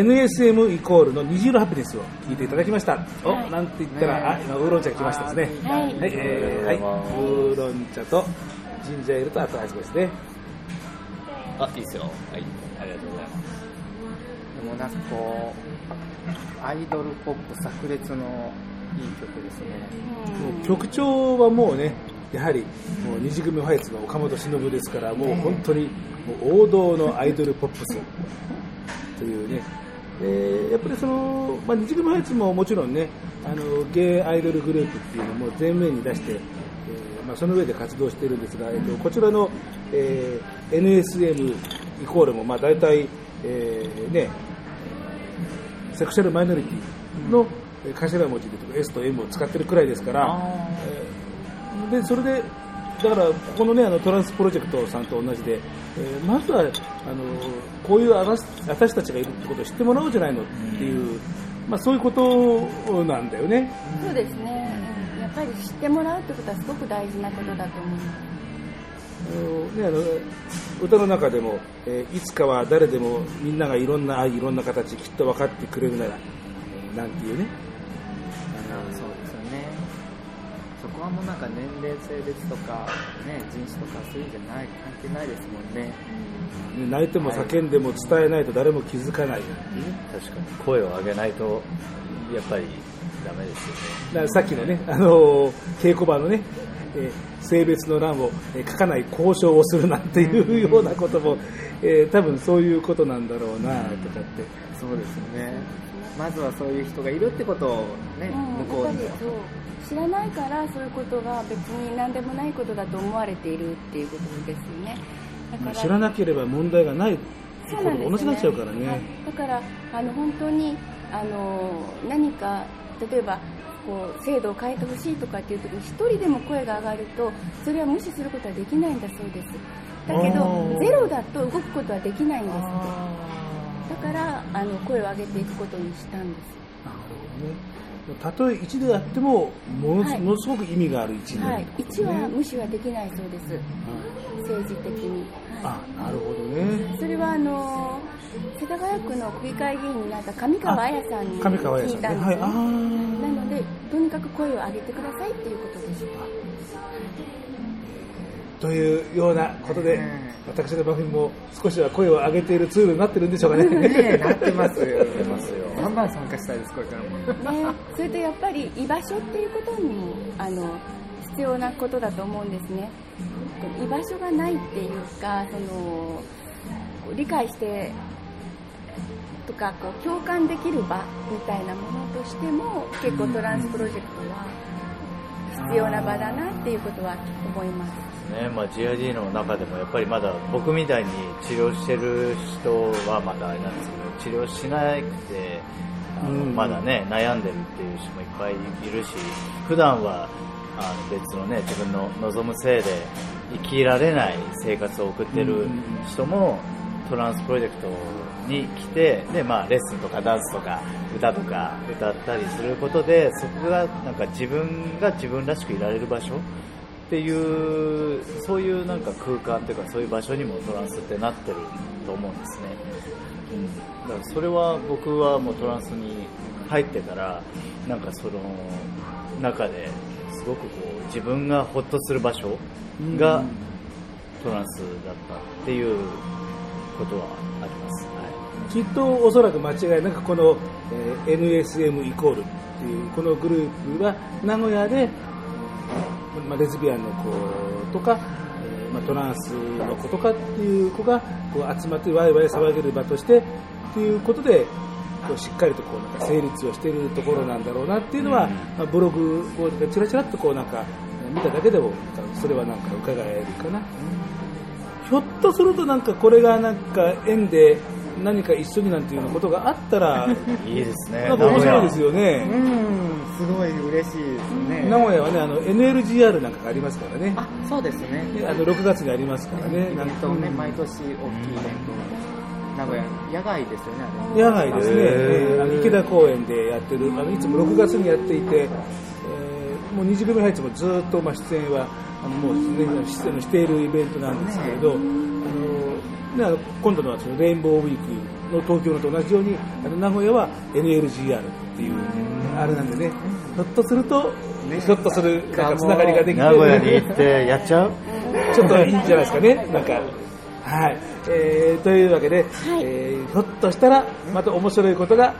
NSM イコールの虹色ハピネスを聞いていただきました。お、はい。なんて言ったら、あ、今、ウーロン茶が来ましたですね。はい。はい、えー、はい、ウーロン茶とジンジャーエールとあとアイスですね。あいいですよ。はい。ありがとうございます。でもなんかこうアイドルポップ炸裂のいい曲ですね。もう曲調はもうね、やはりもう二次組ファイツの岡本忍ですから、もう本当にもう王道のアイドルポップスというね、でやっぱりその、まあ、二次組ファイツももちろんね、あのゲイアイドルグループっていうのも前面に出して、えーまあ、その上で活動しているんですが、えっと、こちらの、えー NSM イコールもまあ大体、えーね、セクシャルマイノリティのえー頭文字でとか S と M を使ってるくらいですから、えーでそれでだからここのねあのトランスプロジェクトさんと同じで、えーまずはあのこういう私私たちがいるってことを知ってもらおうじゃないのっていう、まあ、そういうことなんだよね。そうですね、うんやっぱり知ってもらうってことはすごく大事なことだと思います。あのね、あの歌の中でも、えーいつかは誰でもみんながいろんな愛いろんな形きっと分かってくれるなら、えーなんていうねそこはもうなんか年齢性別とか、ね、人種とかそういうんじゃない関係ないですもんね。ね泣いても叫んでも伝えないと誰も気づかない、確かに。声を上げないとやっぱりダメですよね。だからさっきのね、あのー稽古場のね、えー性別の欄を、えー書かない交渉をするなんていうようなことも、えー多分そういうことなんだろうなとかって。そうですね。まずはそういう人がいるってことをね、うん。向こうに知らないからそういうことが別に何でもないことだと思われているっていうことですよね。だから知らなければ問題がないそうなんですよ同じになっちゃうからね。はいだからあの本当にあの何か例えばこう制度を変えてほしいとかっていう時に一人でも声が上がるとそれは無視することはできないんだそうです。だけあどー。ゼロだと動くことはできないんですって。だからあの声を上げていくことにしたんです。なるほどね。たとえ1であってもものす,、はいものすごく意味がある1になはいるってこと1ね。は無視はできないそうです政治的に、はいあ、なるほどね。それはあの世田谷区の区議会議員になった上川彩さんに聞いさんね。はい。たんですよ、あーなのでとにかく声を上げてくださいっていうことですというようなことで、私の番組も少しは声を上げているツールになってるんでしょうかね。ねなってますよ。出ますよバンバン参加したいですこれからも。ね、それとやっぱり居場所っていうことにもあの必要なことだと思うんですね。居場所がないっていうかその理解してとかこう共感できる場みたいなものとしても結構トランスプロジェクトは必要な場だなっていうことは思います。ねまあ、GID の中でもやっぱりまだ僕みたいに治療してる人はまだあれなんですけど治療しなくてあのうん。まだね悩んでるっていう人もいっぱいいるし普段はあの別のね自分の望むせいで生きられない生活を送ってる人もトランスプロジェクトに来てで、まあ、レッスンとかダンスとか歌とか歌ったりすることでそこがなんか自分が自分らしくいられる場所？っていうそういうなんか空間というかそういう場所にもトランスってなってると思うんですね、うん、だからそれは僕はもうトランスに入ってからなんかその中ですごくこう自分がホッとする場所がトランスだったっていうことはきっとおそらく間違いなくこの、えー NSM イコールっていうこのグループは名古屋で、まあ、レズビアンの子とか、えーまあ、トランスの子とかっていう子がこう集まってワイワイ騒げる場としてっていうことでこうしっかりとこうなんか成立をしているところなんだろうなっていうのは、まあ、ブログをちらちらっとこうなんか見ただけでもそれはなんか伺えるかな。ひょっとするとなんかこれがなんか縁で何か一緒になんていうようなことがあったらい、いいですね。なんか面白いですよね。うんすごい嬉しいですね。名古屋はねあの NLGR なんかがありますからね。あそうですね。ねあの6月にありますからね。イベントをね毎年大きいイベント名古屋野外ですよねあれ。野外ですね、あの池田公園でやってるあのいつも6月にやっていて、えーもう二次組ハイツもずっとまあ出演はあのもう、ね、出演しているイベントなんですけれど、あのであの今度のそのレインボーウィークの東京のと同じようにあの名古屋は NLGR っていうあれなんでね。ひょっとするとひょっとするなんかつながりができて。名古屋に行ってやっちゃう？*laughs* ちょっといいんじゃないですかね、なんか。はい、えーというわけで、えーひょっとしたらまた面白いことが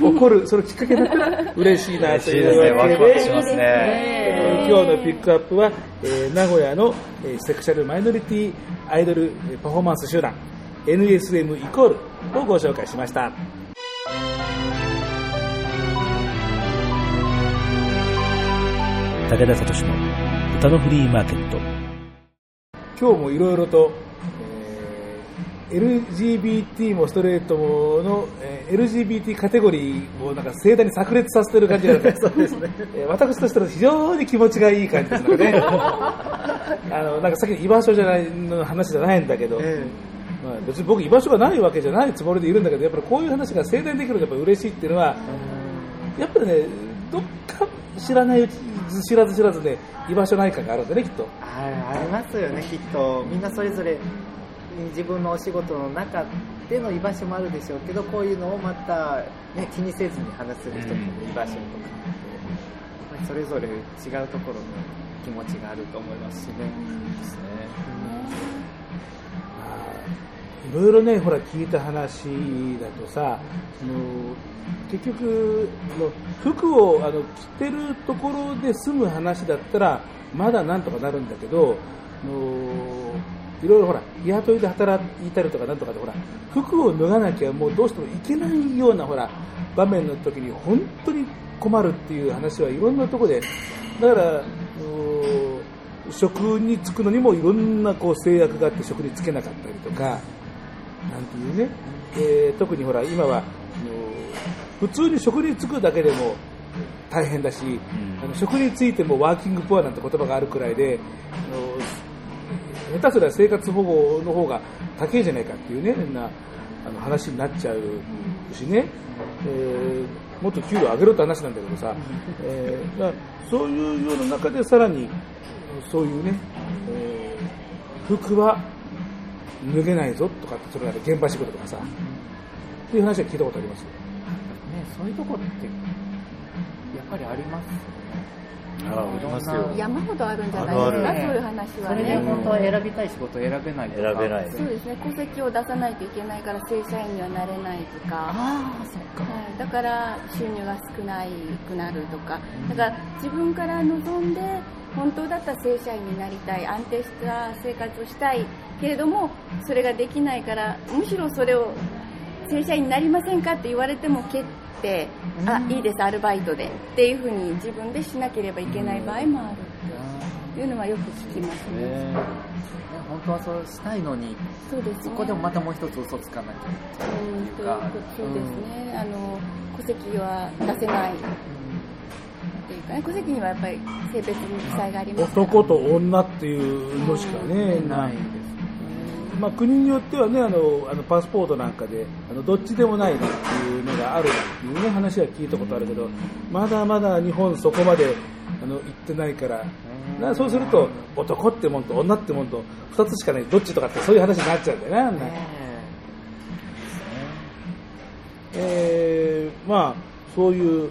起こる、そのきっかけになったら *laughs* 嬉しいなというわけで、今日のピックアップは、えー名古屋の、えーセクシャルマイノリティアイドルえーパフォーマンス集団 NSM イコールをご紹介しました。武田聡の歌のフリーマーケット今日もいろいろと、えー LGBT もストレートもの、えー LGBT カテゴリーをなんか盛大に炸裂させてる感じがあるそうですね、えー私としては非常に気持ちがいい感じですので、ね、*laughs* あのなんかさっきの居場所じゃないの話じゃないんだけど、まあ、別に僕居場所がないわけじゃないつもりでいるんだけどやっぱりこういう話が盛大にできるとやっぱ嬉しいっていうのは、やっぱりねどっか知らないうち知らず知らずで居場所ない感があるんだねきっと。あありますよねきっと。みんなそれぞれ自分のお仕事の中での居場所もあるでしょうけどこういうのをまた、ね、気にせずに話する人も居場所とかまあそれぞれ違うところの気持ちがあると思いますしね。いろいろね、ほら聞いた話だとさ、あの結局の服をあの着てるところで済む話だったらまだなんとかなるんだけど、のいろいろほら日雇いで働いたりとかなんとかでほら服を脱がなきゃもうどうしてもいけないようなほら場面の時に本当に困るっていう話はいろんなところでだから職に就くのにもいろんなこう制約があって職に就けなかったりとかなんていうね、えー特にほら今は普通に職に就くだけでも大変だし、あの職に就いてもワーキングプアなんて言葉があるくらいであの下手すら生活保護の方が高いじゃないかっていうねなあの話になっちゃうしね、えーもっと給料上げろって話なんだけどさ、えーだからそういうような中でさらにそういうね、えー服は脱げないぞとかってそれから現場仕事とかさ、っていう話は聞いたことありますよ。ね、そういうとこってやっぱりあります山ほどあるんじゃないですか、あるある。そういう話はそれでね。本当は選びたい仕事を選べないとか。選べない。そうですね、戸籍を出さないといけないから正社員にはなれないとか、ああそっか。はい、だから収入が少ないくなるとか、だから自分から望んで、本当だったら正社員になりたい、安定した生活をしたいけれども、それができないから、むしろそれを正社員になりませんかって言われても蹴って、あいいです、アルバイトでっていうふうに自分でしなければいけない場合もあるっていうのはよく聞きますね。ね。本当はそうしたいのにそうですね。そこでもまたもう一つ嘘つかなきゃうんっていういうことそうですね、あの戸籍は出せないっていうかね、戸籍にはやっぱり性別に記載があります男と女っていうのしかね、ないまあ、国によってはねあのあのパスポートなんかであのどっちでもないっていうのがあるっていうね話は聞いたことあるけどまだまだ日本そこまであの行ってないからだからそうすると男ってもんと女ってもんと2つしかないどっちとかってそういう話になっちゃうんだよねあんなえ。ーまあそういう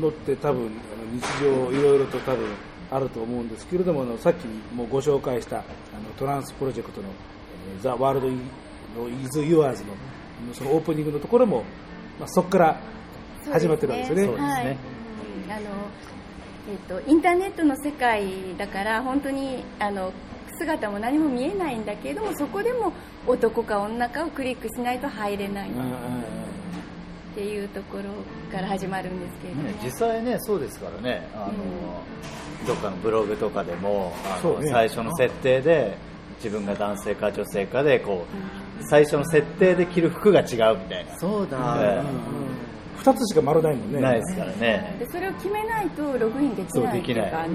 のって多分日常いろいろと多分あると思うんですけれどもさっきもご紹介したあのトランスプロジェクトの「ザ・ワールド・イズ・ユアーズの」そのオープニングのところも、まあ、そこから始まってるわけですよね。あのえっとインターネットの世界だから本当にあの姿も何も見えないんだけれどもそこでも男か女かをクリックしないと入れない。っていうところから始まるんですけれども、ね実際ねそうですからね。あの、どっかのブログとかでもね。最初の設定で自分が男性か女性かでこう、最初の設定で着る服が違うみたいな。そうだ、え2つしか丸ないもんね。ないですからね。でそれを決めないとログインできないっていうか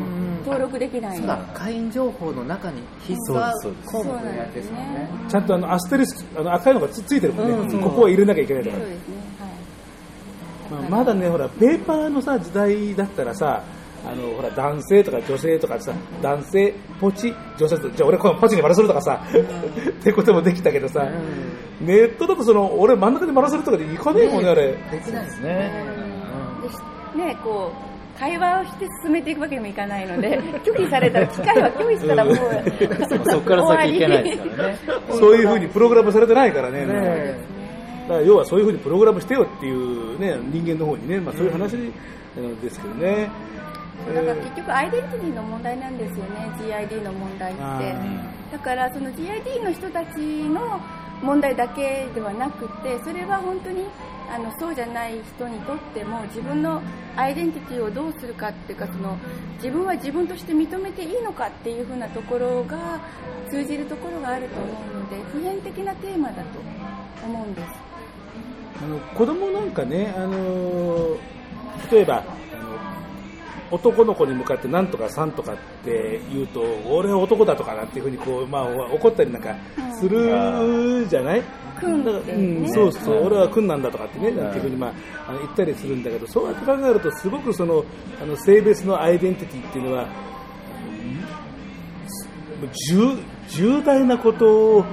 登録できない。そうだ会員情報の中に必須は項目のやつですもんね。ちゃんとあのアステリスクあの赤いのがつついてるもんね、うん。ここは入れなきゃいけないとかそうですね。はいまあ、まだねほらペーパーのさ時代だったらさあのほら男性とか女性とかさ男性ポチ女性じゃあ俺このポチに丸するとかさ、*laughs* ってこともできたけどさ、ネットだとその俺真ん中に丸するとかでいかねえもんねあれ。できないですね。でねこう会話をして進めていくわけにもいかないので *laughs* 拒否されたら機械は拒否したらもうそこから先いけないですからね。そういうふうにプログラムされてないからね。ねだから要はそういうふうにプログラムしてよっていうね人間の方にね、まあ、そういう話なんですけどね、だから結局アイデンティティの問題なんですよね GID の問題って。だからその GID の人たちの問題だけではなくてそれは本当にあのそうじゃない人にとっても自分のアイデンティティをどうするかっていうかその自分は自分として認めていいのかっていうふうなところが通じるところがあると思うので普遍的なテーマだと思うんです。あの子供なんかね、あの例えば男の子に向かってなんとかさんとかって言うと俺は男だとかなんていうふうにこう、まあ、怒ったりなんかするじゃない、君だからうん、ねそうそう、俺は君なんだとかってね、なんていうふうに、まあ、あの言ったりするんだけど、そうやって考えると、すごくそのあの性別のアイデンティティっていうのは、重重大なこと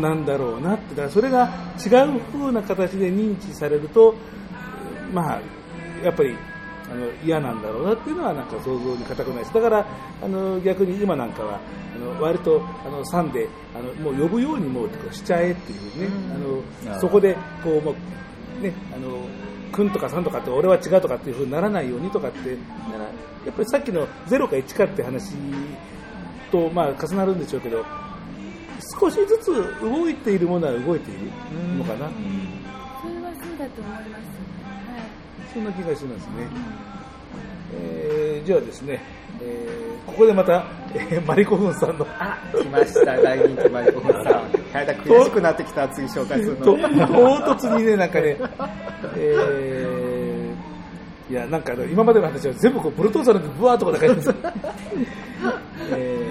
なんだろうなって、だからそれが違う風な形で認知されると、まあ、やっぱりあの嫌なんだろうなっていうのはなんか想像に難くないです。だからあの逆に今なんかはあの割とあのさんであのもう呼ぶようにもうしちゃえっていうね、あのそこでこうもうねあの君とか3とかって俺は違うとかっていう風にならないようにとかってやっぱりさっきの0か1かって話とまあ重なるんでしょうけど少しずつ動いているものは動いているのかな、それはそうだと思います、はいそんな気がしますね。えーじゃあですね、えーここでまた、えーマリコフンさんの、来ました、大人気マリコフさん。体悔しくなってきた、次紹介するとの。唐突にね、なんかね、えーいや、なんか今までの話は全部こうブルートーサルでブワーとかで書いてます。え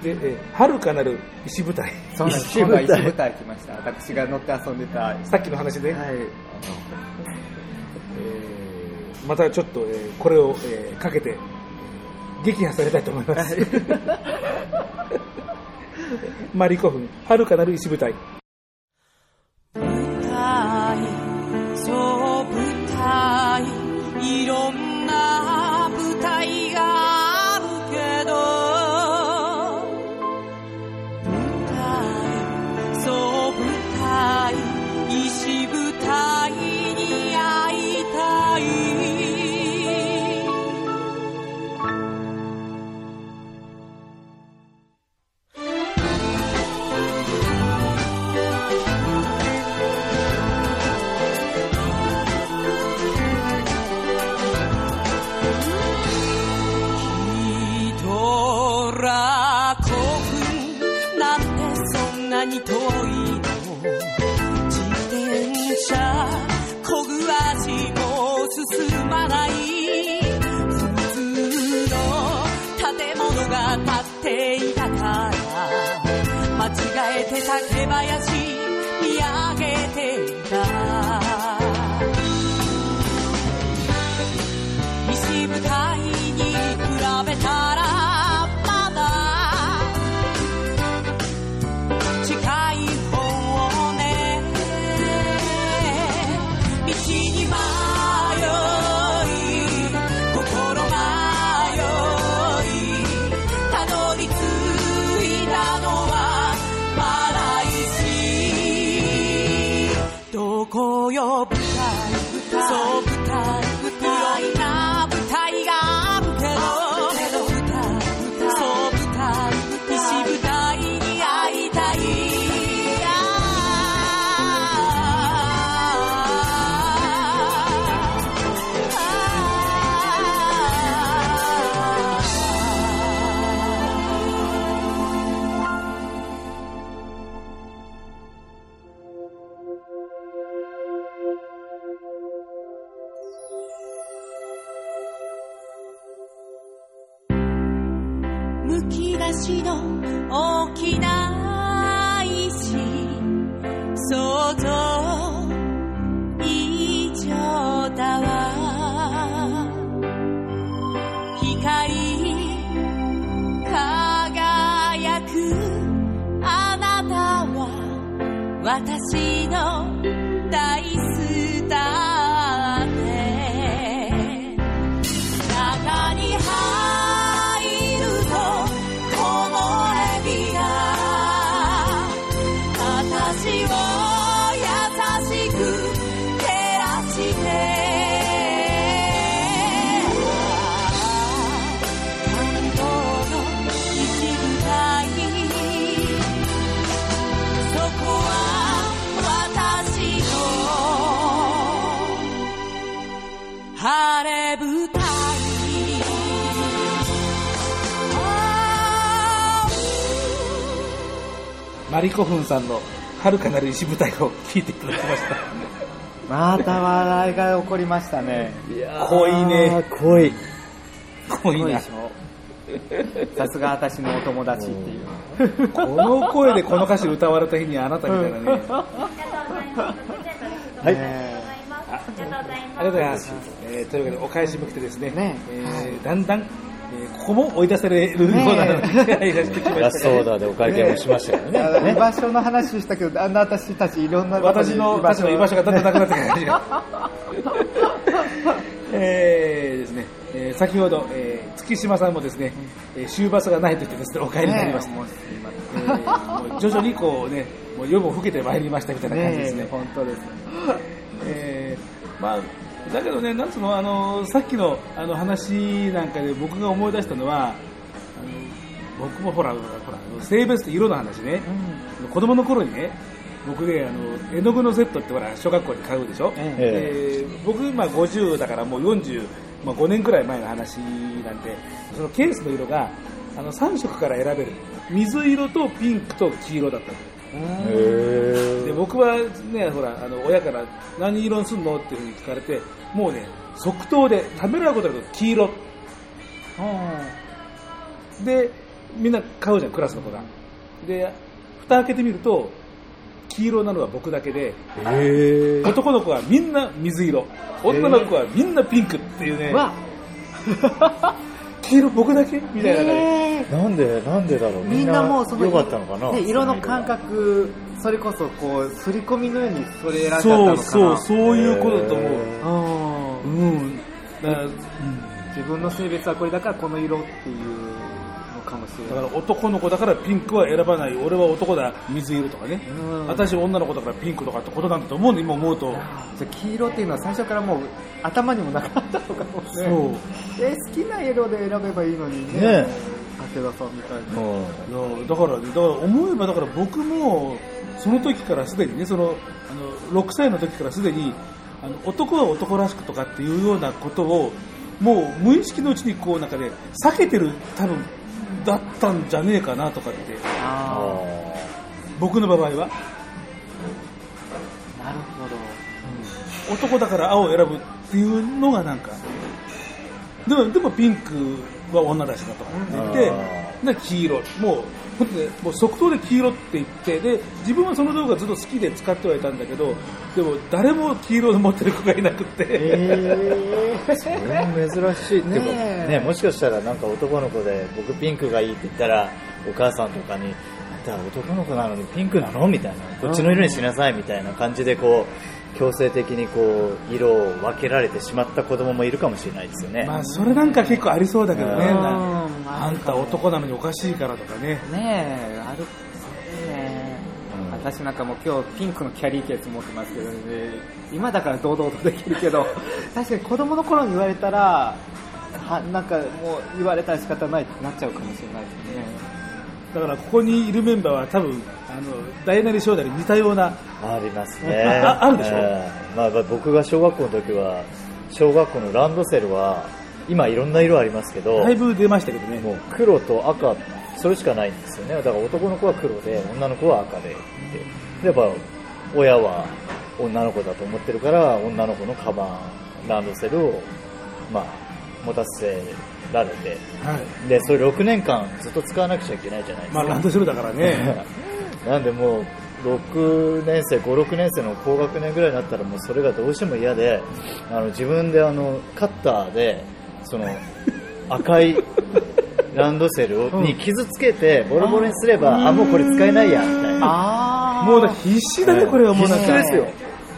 ーで、えー遥かなる石舞台。そうなんです。石舞台来ました。私が乗って遊んでた。さっきの話で、はい。えーまたちょっと、えーこれを、えーかけて、えー撃破されたいと思います。マリコフン、遥かなる石舞台。えンさんの遥かなる石舞台を聞いていただきました。また笑いが起こりましたね。濃いね。濃い。濃いなでしょ。さすが私のお友達っていう。この声でこの歌詞歌われた日にあなたみたいなね。はい。ありがとうございます。えーというわけで、お返し向きてですね、えーだんだん、えーここも追い出されるようなのが *laughs* いらしてきましたねラストオーダーでお会計もしましたよねあの居場所の話したけど、だんだん私たちいろんな私のたちの居場所がだんだんなくなってきました。*laughs* えーですね、えー先ほど、えー月島さんもですね、えー終バスがないと言ってですね、お帰りになりました。ねえーもう徐々にこうね、もう夜も更けてまいりましたみたいな感じですね。ねえ本当です。えーまあ、だけどね、なんつうの、あのさっきのあの話なんかで僕が思い出したのは、あの僕もほら、ほら性別と色の話ね、子供の頃にね、僕ね、あの絵の具のセットってほら小学校で買うでしょ、ええ。ー僕、まあ、50だからもう40、まあ、5年くらい前の話なんで、そのケースの色があの3色から選べる、水色とピンクと黄色だったの。で僕はねほらあの親から何色にすんのっていうふうに聞かれてもうね即答でためらうことなく黄色。でみんな買うじゃんクラスの子が。で蓋開けてみると黄色なのは僕だけで、男の子はみんな水色。女の子はみんなピンクっていうね、*laughs* 黄色僕だけ？みたいな感じ、なんで、なんでだろう？みんなもうその良かったのかな？ね色の感覚、それこそこう、刷り込みのようにそれ選んじゃったのかな。そうそうそういうことだと思う、うん。だから自分の性別はこれだからこの色っていう。のかもしれない。だから男の子だからピンクは選ばない俺は男だ水色とかね、私女の子だからピンクとかってことなんだと思うんで今思うとじゃあ黄色っていうのは最初からもう頭にもなかったのかもね。そうえ、好きな色で選べばいいのにね。ね武田さんみたいな。いやだからねだから思えばだから僕もその時からすでにねそのあの6歳の時からすでにあの男は男らしくとかっていうようなことをもう無意識のうちにこうなんかね避けてる多分だったんじゃねえかなとかって。僕の場合は。なるほど。男だから青を選ぶっていうのがなんか。でもでもピンクは女だしなとかって言ってで黄色もう本当にもう即答で黄色って言ってで自分はその動画ずっと好きで使ってはいたんだけどでも誰も黄色を持ってる子がいなくって、それも珍しい。ってねもしかしたらなんか男の子で僕ピンクがいいって言ったらお母さんとかにあんた男の子なのにピンクなの？みたいな。こっちの色にしなさいみたいな感じでこう強制的にこう色を分けられてしまった子供もいるかもしれないですよね。まあそれなんか結構ありそうだけどねうんなあんた男なのにおかしいからとかねねえ、ある、ね。私なんかもう今日ピンクのキャリーケース持ってますけどね、今だから堂々とできるけど、*laughs* 確かに子供の頃に言われたら、はなんかもう言われたら仕方ないってなっちゃうかもしれないですね。だからここにいるメンバーは多分あの大なり小なり似たようなありますね。ああるでしょ？えーまあ、僕が小学校の時は、小学校のランドセルは、今いろんな色ありますけど、だいぶ出ましたけどねもう黒と赤、それしかないんですよね。だから男の子は黒で、女の子は赤でって。やっぱ、親は女の子だと思ってるから、女の子のカバン、ランドセルを、まあ、持たせられて、はいで、それ6年間ずっと使わなくちゃいけないじゃないですか。まあランドセルだからね *laughs* なんでもう、6年生、5、6年生の高学年ぐらいになったらもうそれがどうしても嫌で、あの自分であのカッターで、その *laughs* 赤いランドセルをに傷つけてボロボロにすれば、あ、もうこれ使えないや、みたいな。あもう必死だね、これはもうなんか。必死ですよ。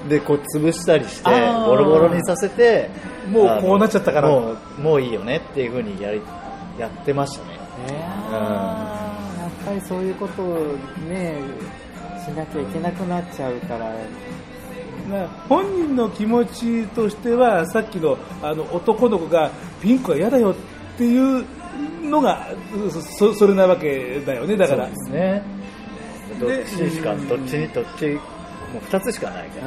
で、こう潰したりして、ボロボロにさせて、もうこうなっちゃったからもう、もういいよねっていう風にやり、やってましたね。やっぱりそういうことをね、しなきゃいけなくなっちゃうから、な本人の気持ちとしてはさっきのあの男の子がピンクは嫌だよっていうのがそそれなわけだよねだからそうですね。どっちしか、どっちに、どっち、もう二つしかないから。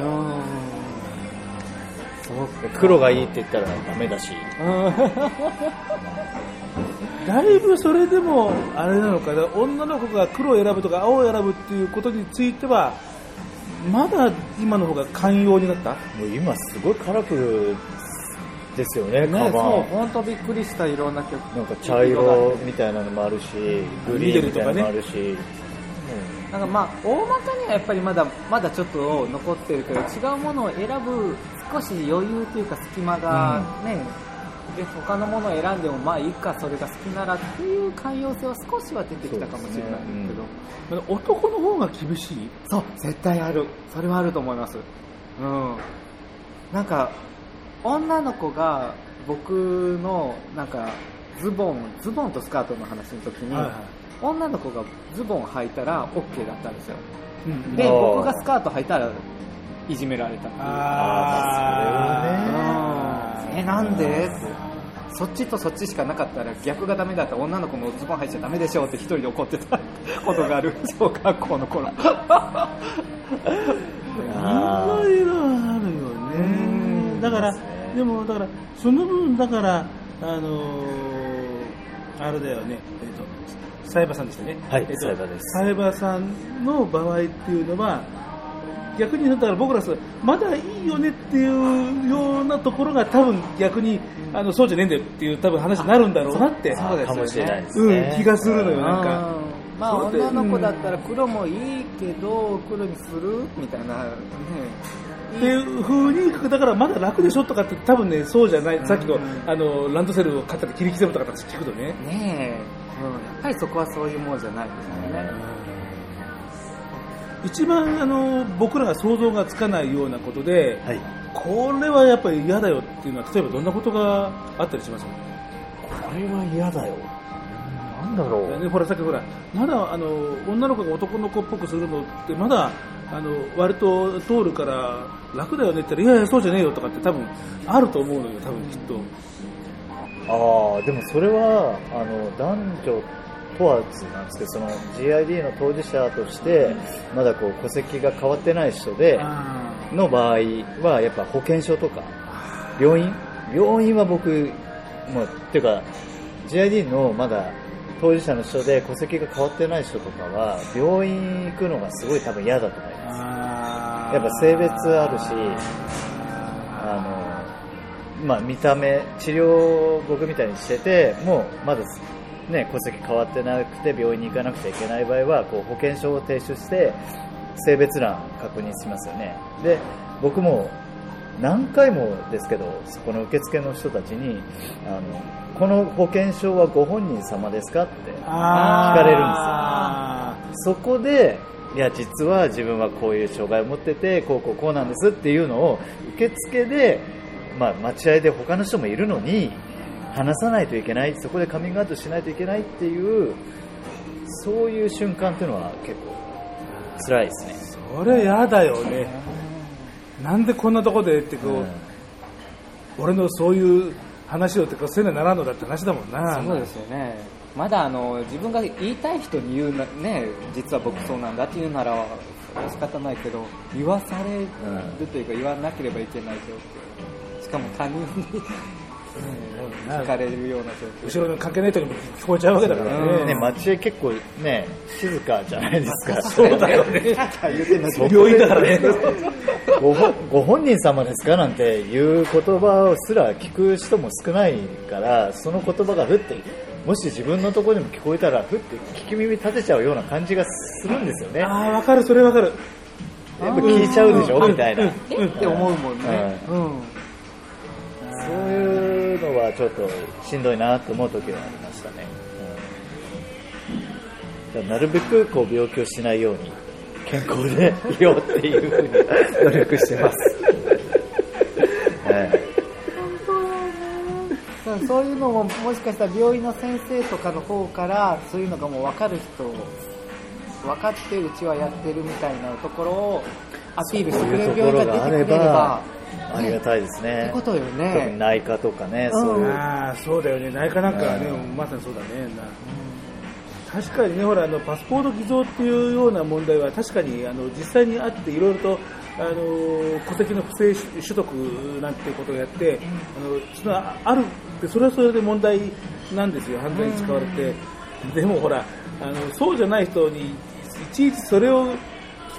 黒がいいって言ったらダメだし。だいぶそれでもあれなのかな女の子が黒を選ぶとか青を選ぶっていうことについてはまだ今の方が寛容になった？もう今すごいカラフルですよね、カね、そう、バン。本当びっくりしたいろんな曲。なんか茶色みたいなのもあるし、グリーンみたいなのもあるし。なんかまあ、大まかにはやっぱりまだ、まだちょっと残ってるけど、違うものを選ぶ少し余裕というか隙間がね、で、他のものを選んでもまあいいか、それが好きならっていう寛容性は少しは出てきたかもしれないけど、男の方が厳しい？そう、絶対ある。それはあると思います。うん。なんか、女の子が僕の、なんか、ズボン、ズボンとスカートの話の時に、はいはい女の子がズボン履いたら OK だったんですよ。うんで、僕がスカート履いたら、いじめられたっていう。あーえ、なんで？ってそっちとそっちしかなかったら逆がダメだったら女の子もズボン履いちゃダメでしょって一人で怒ってたことがある小学校の頃。いろいろあるよねだからでもだからその分だからあのーあれだよね。えっ、とサイバーさんでしたね。はいえっとサイバーです。サイバーさんの場合っていうのは逆にだから僕らすまだいいよねっていうようなところが多分逆にあのそうじゃねえんだよっていう多分話になるんだろうなって。そうですよね。かもしれないですね。うん、気がするのよなんか。まあ女の子だったら黒もいいけど黒にするみたいなね。っていう風にだからまだ楽でしょとかって多分ねそうじゃない、さっきのあのランドセルを買ったら切り刻むとかって聞くとね。ねえ、うん、やっぱりそこはそういうものじゃないですよね、一番あの僕らが想像がつかないようなことで、これはやっぱり嫌だよっていうのは例えばどんなことがあったりします？これは嫌だよ。なんだろう。ね、ほらさっきほらまだあの女の子が男の子っぽくするのってまだあの割と通るから楽だよねって言ったらいやいやそうじゃねえよとかって多分あると思うのよ多分きっとああ、でもそれは、あの、男女問わずなんですけど、その GID の当事者として、まだこう戸籍が変わってない人で、の場合は、やっぱ保険証とか、病院？病院は僕、もう、っていうか、GID のまだ当事者の人で戸籍が変わってない人とかは、病院行くのがすごい多分嫌だと思います。やっぱ性別あるし、あの、まあ見た目、治療を僕みたいにしてて、もうまだね、戸籍変わってなくて病院に行かなくちゃいけない場合は、こう保険証を提出して、性別欄確認しますよね。で、僕も何回もですけど、そこの受付の人たちに、あの、この保険証はご本人様ですかって聞かれるんですよ。そこで、いや、実は自分はこういう障害を持ってて、こうこうこうなんですっていうのを受付で、まあ、待合で他の人もいるのに、話さないといけない、そこでカミングアウトしないといけないっていう、そういう瞬間っていうのは結構辛いですね。それ嫌だよね。なんでこんなとこでってこう、俺のそういう話をってかそういうのはならんのだって話だもんな。そうですよね。まだあの自分が言いたい人に言うなね実は僕そうなんだって言うなら仕方ないけど言わされるというか言わなければいけない状況しかも他人に聞かれるような状況。後ろの関係ない人にも聞こえちゃうわけだからね、ね、待合結構ね、静かじゃないですか。*laughs* そうだよね。*laughs* 言ってんの病院だからね。ご本ご本人様ですかなんていう言葉すら聞く人も少ないから、その言葉がふって、もし自分のところにも聞こえたら、ふって聞き耳立てちゃうような感じがするんですよね。ああ分かる。それ分かる。全部聞いちゃうでしょうん。みたいな。うんうんって思うもんね。うん。そういうのはちょっとしんどいなと思う時はありましたね。だからなるべくこう病気をしないように健康でいようっていうふうに努力してます。そういうのももしかしたら病院の先生とかの方からそういうのがもう分かる人分かってうちはやってるみたいなところをアピールしてくれる病院が出てくれればありがたいですね。ってことよね。特に内科とかね、うん。そういう。ああそうだよね。内科なんかはね、うん。まさにそうだね。な確かにねほらあのパスポート偽造っていうような問題は確かにあの実際にあっていろいろとあの戸籍の不正取得なんていうことをやって、あのそのあるってそれはそれで問題なんですよ犯罪に使われて、でもほらあのそうじゃない人にいちいちそれを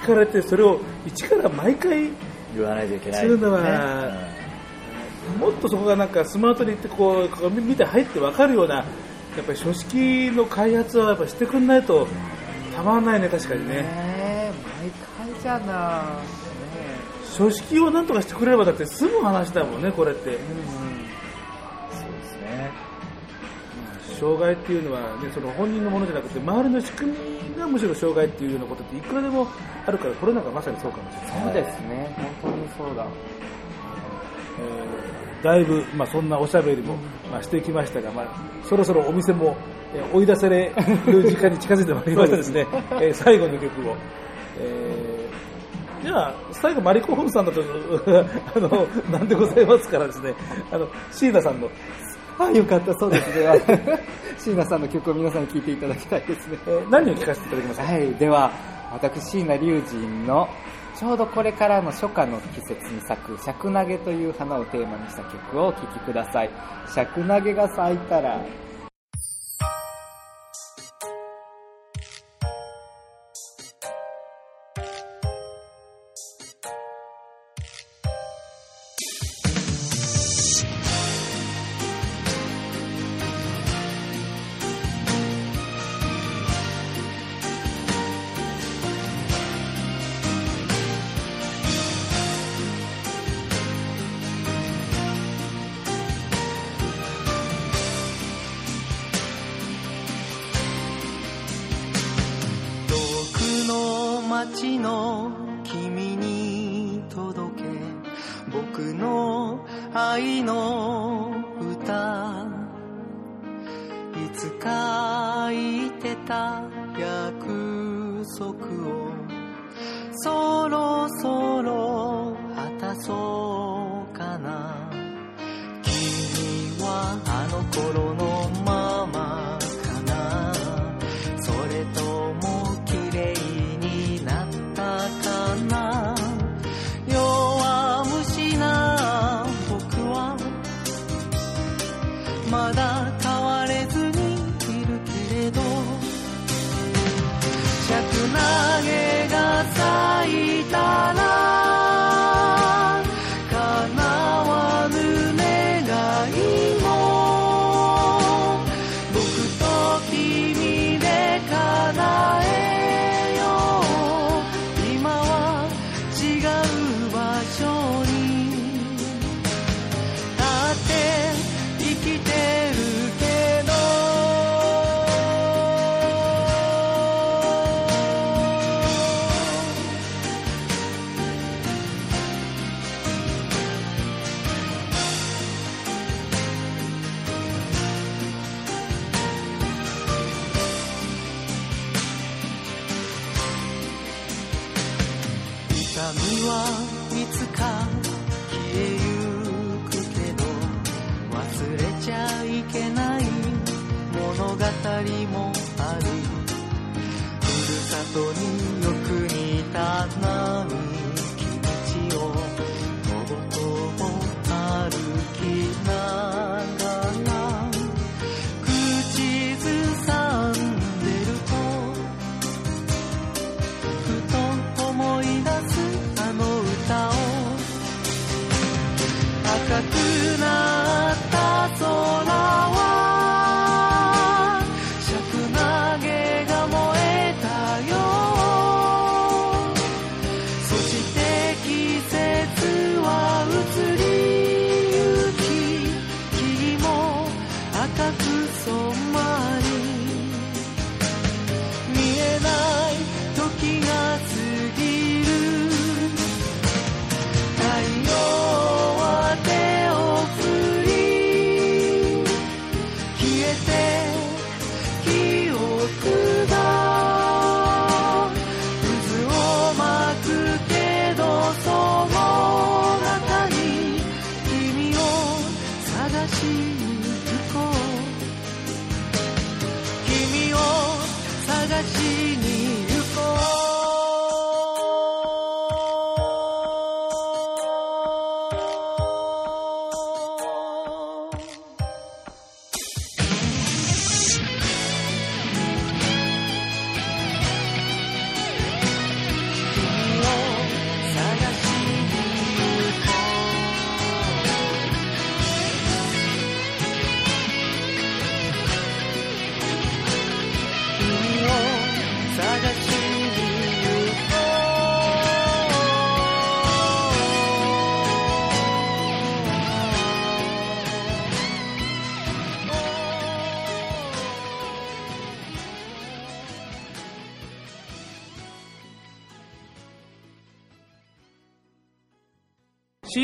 聞かれてそれを一から毎回言わないといけない、するのは、もっとそこがなんかスマートにいってこうこう見て入って分かるようなやっぱり書式の開発はやっぱしてくんないとたまらないね確かにね。ねえ毎回じゃな書式をなんとかしてくれればだって済む話だもんねこれって、そうで障害っていうのは、ね、その本人のものじゃなくて周りの仕組みがむしろ障害っていうようなことっていくらでもあるからこれなんかまさにそうかもしれない。そうですね。本当にそうだ。えーだいぶ、まあ、そんなおしゃべりも、まあ、してきましたが、まあ、そろそろお店も、えー追い出される時間に近づいてまいりましたですね、えー最後の曲を。えーじゃあ、最後、マリコホンさんだと、*laughs* あの、なんでございますからですね、あの、椎名さんの、あよかったそうですね。*laughs* 椎名さんの曲を皆さんに聴いていただきたいですね。えー何を聴かせていただきますか？はいでは私椎名龍神のちょうどこれからの初夏の季節に咲く尺投げという花をテーマにした曲をお聴きください。尺投げが咲いたら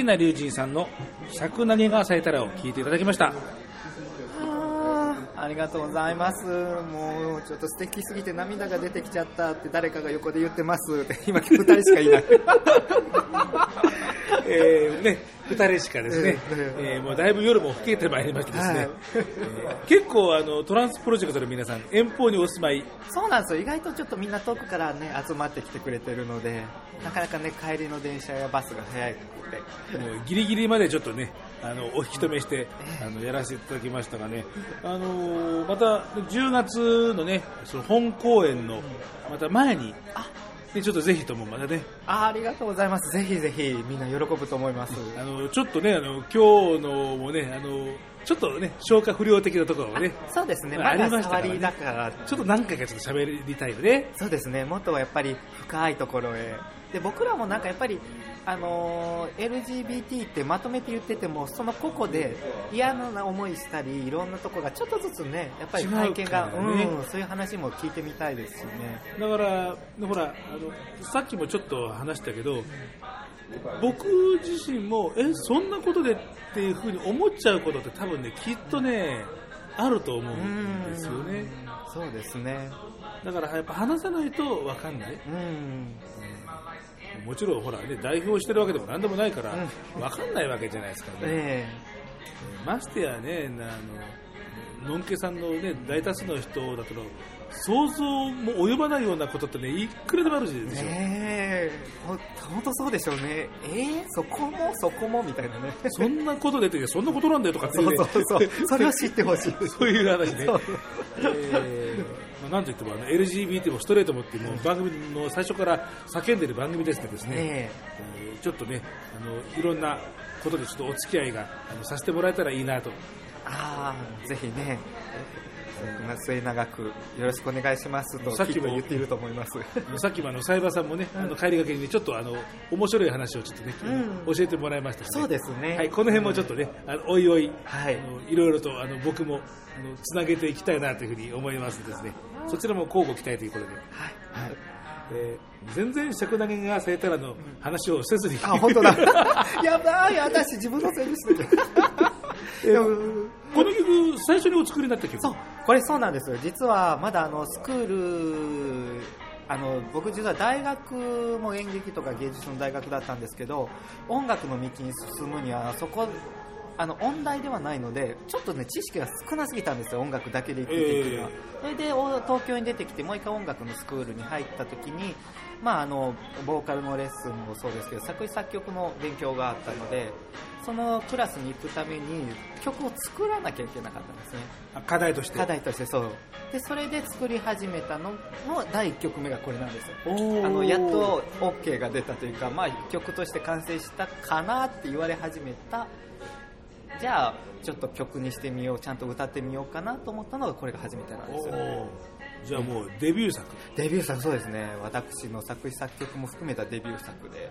名龍神さんの「尺投げが咲いたら」を聞いていただきましたありがとうございます。もう、ちょっと素敵すぎて涙が出てきちゃったって誰かが横で言ってますって、今二人しかいない。*laughs* えーね、2人しかですね、えええーもうだいぶ夜も更けてまいりましてですね、はい。えー結構あのトランスプロジェクトの皆さん遠方にお住まい。そうなんですよ。意外とちょっとみんな遠くからね、集まってきてくれてるので、なかなかね、帰りの電車やバスが早くて。もうギリギリまでちょっとねあのお引き止めしてあのやらせていただきましたがね、あのーまた10月のねその本公演のまた前にでちょっとぜひともまたねあありがとうございます。ぜひぜひ、みんな喜ぶと思います。あのちょっとねあの今日のもねあのちょっとね消化不良的なところをねそうですね。あまだりましたからねだから。ちょっと何回かちょっと喋りたいよねそうですね。もっとはやっぱり深いところへ。で、僕らもなんかやっぱり、あのー LGBT ってまとめて言ってても、その個々で嫌な思いしたり、いろんなとこがちょっとずつね、やっぱり体験が、ねうん、そういう話も聞いてみたいですしね。だからほらあのさっきもちょっと話したけど僕自身もえそんなことでっていうふうに思っちゃうことって多分ねきっとねあると思うんですよね。そうですね。だからやっぱ話さないと分かんない、うん。もちろんほらね代表してるわけでも何でもないから分かんないわけじゃないですかね、えましてやねあののんけさんのね大多数の人だと想像も及ばないようなことってねいくらでもあるでえしょ、ね本当そうでしょうね。えー、そこもそこもみたいなね。そんなことでってそんなことなんだよとかってねそうそうそう。それを知ってほしい。そういう話ね。そう、なんといってもあの LGBT もストレートもっていうもう番組の最初から叫んでる番組ですのでですね、ええ。ーちょっとねあのいろんなことでちょっとお付き合いがあのさせてもらえたらいいなと。ああ、ぜひね、末永くよろしくお願いします。と、さっきも言っていると思います。*laughs* さっきもあのサイバーさんもね、あの帰りがけにねちょっとあの面白い話をちょっとね、うん。教えてもらいましたのそうですね。はい、この辺もちょっとね、あのおいおい、はい。あのいろいろとあの僕もあのつなげていきたいなというふうに思いますですね。そちらも交互期待ということで、はい。えー全然尺投げがされたらの話をせずに、あ、本当だ。*laughs* やばい、私自分のせいにしてて。でもこの曲最初にお作りになった曲？そう、これそうなんですよ。実はまだあのスクール、あの僕実は大学も演劇とか芸術の大学だったんですけど、音楽の道に進むにはそこあの音大ではないので、ちょっとね知識が少なすぎたんですよ。音楽だけで生きていくには。それでお東京に出てきてもう一回音楽のスクールに入った時に、まああのボーカルのレッスンもそうですけど、作詞作曲の勉強があったので。そのクラスに行くために曲を作らなきゃいけなかったんですね。課題として。課題としてそう。でそれで作り始めたのの第1曲目がこれなんですよ。あのやっと OK が出たというか、まあ、曲として完成したかなって言われ始めた。じゃあちょっと曲にしてみようちゃんと歌ってみようかなと思ったのがこれが初めてなんですよじゃあもうデビュー作。デビュー作そうですね。私の作詞作曲も含めたデビュー作で。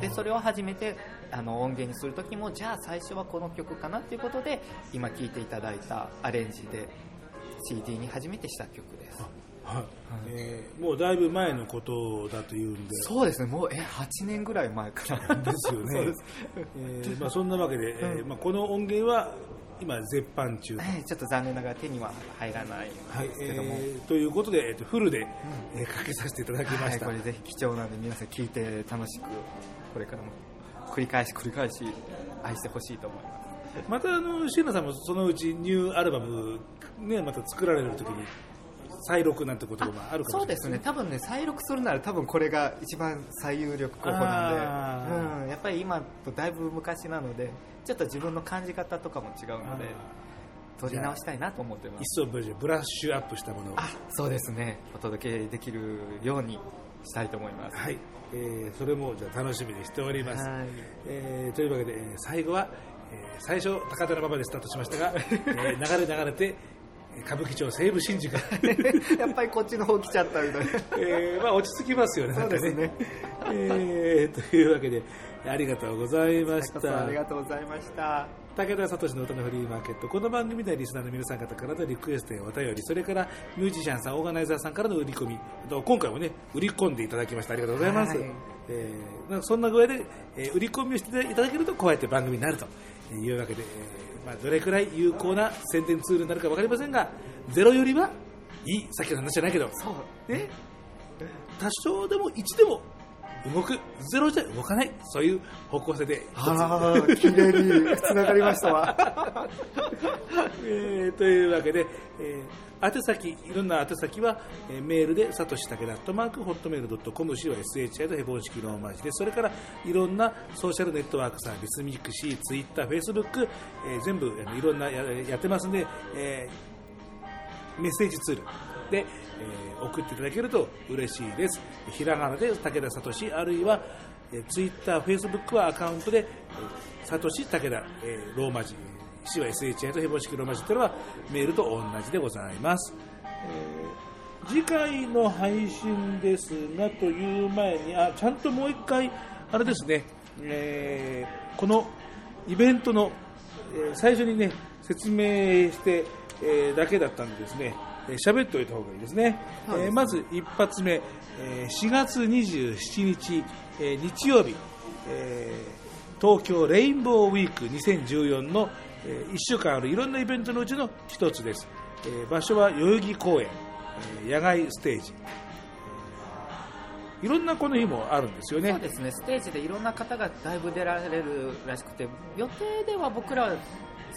でそれを初めてあの音源にする時もじゃあ最初はこの曲かなっていうことで今聴いていただいたアレンジで CD に初めてした曲です。はい。えーもうだいぶ前のことだというんで。そうですね。もうえ8年ぐらい前からですよね。そ。えーまあ、そんなわけで、えーまあ、この音源は今絶版中と。はいちょっと残念ながら手には入らないですけども、えーということで、えーとフルで、えーかけさせていただきまはい、した。これぜひ貴重なんで皆さん聴いて楽しくこれからも繰り返し繰り返し愛してほしいと思いますまたあの椎名さんもそのうちニューアルバム、ね、また作られるときに再録なんてこともあるかもそうですね。多分ね再録するなら多分これが一番最有力候補あなんで、うん、やっぱり今とだいぶ昔なのでちょっと自分の感じ方とかも違うので取り直したいなと思ってます。一層ブラッシュアップしたものを。そうですね。お届けできるようにしたいと思います。はい、えーそれもじゃあ楽しみにしております。はい。えーというわけで、えー最後は、えー最初高田馬場でスタートしましたが、*laughs* えー流れ流れてえー歌舞伎町西武新宿、*laughs* やっぱりこっちの方来ちゃったみたいな。*laughs* えーまあ、落ち着きますよね、そうですね。えーというわけで、ありがとうございましこそありた。がとうございました。武田聡の歌のフリーマーケット、この番組ではリスナーの皆さん方からのリクエストやお便り、それからミュージシャンさん、オーガナイザーさんからの売り込み、今回もね、売り込んでいただきましてありがとうございます。はい。えーそんな具合で、えー売り込みをしていただけるとこうやって番組になるというわけで、えーまあ、どれくらい有効な宣伝ツールになるか分かりませんがゼロよりはいいさっきの話じゃないけど。ね、多少でも1でも動くゼロじゃ動かないそういう方向性で。ああ、綺麗に繋がりましたわ。*laughs* えーというわけで、えー宛先、いろんな宛先は、えーメールで、さとしたけだ、とマーク、ホットメールドットコム、しは SHI とヘボン式ローマ字で、それからいろんなソーシャルネットワークサービス、ミクシー、ツイッター、フェイスブック、えー全部いろんなややってますんで、えーメッセージツール。で、えー送っていただけると嬉しいです。ひらがなで武田聡あるいは、えー、ツイッター、フェイスブックはアカウントで、えー、サトシ武田、えーローマ字、死は SHI とヘボ式ローマ字というのはメールと同じでございます。えー次回の配信ですがという前に、あちゃんともう一回、あれですね、えーこのイベントの、えー最初にね、説明して、えーだけだったんでですね、えー喋っておいた方がいいですね。すねえーまず一発目、えー4月27日、えー日曜日、えー東京レインボーウィーク2014の、え1週間あるいろんなイベントのうちの一つです。えー場所は代々木公園、えー野外ステージ。いろんなこの日もあるんですよね。そうですね、ステージでいろんな方がだいぶ出られるらしくて、予定では僕ら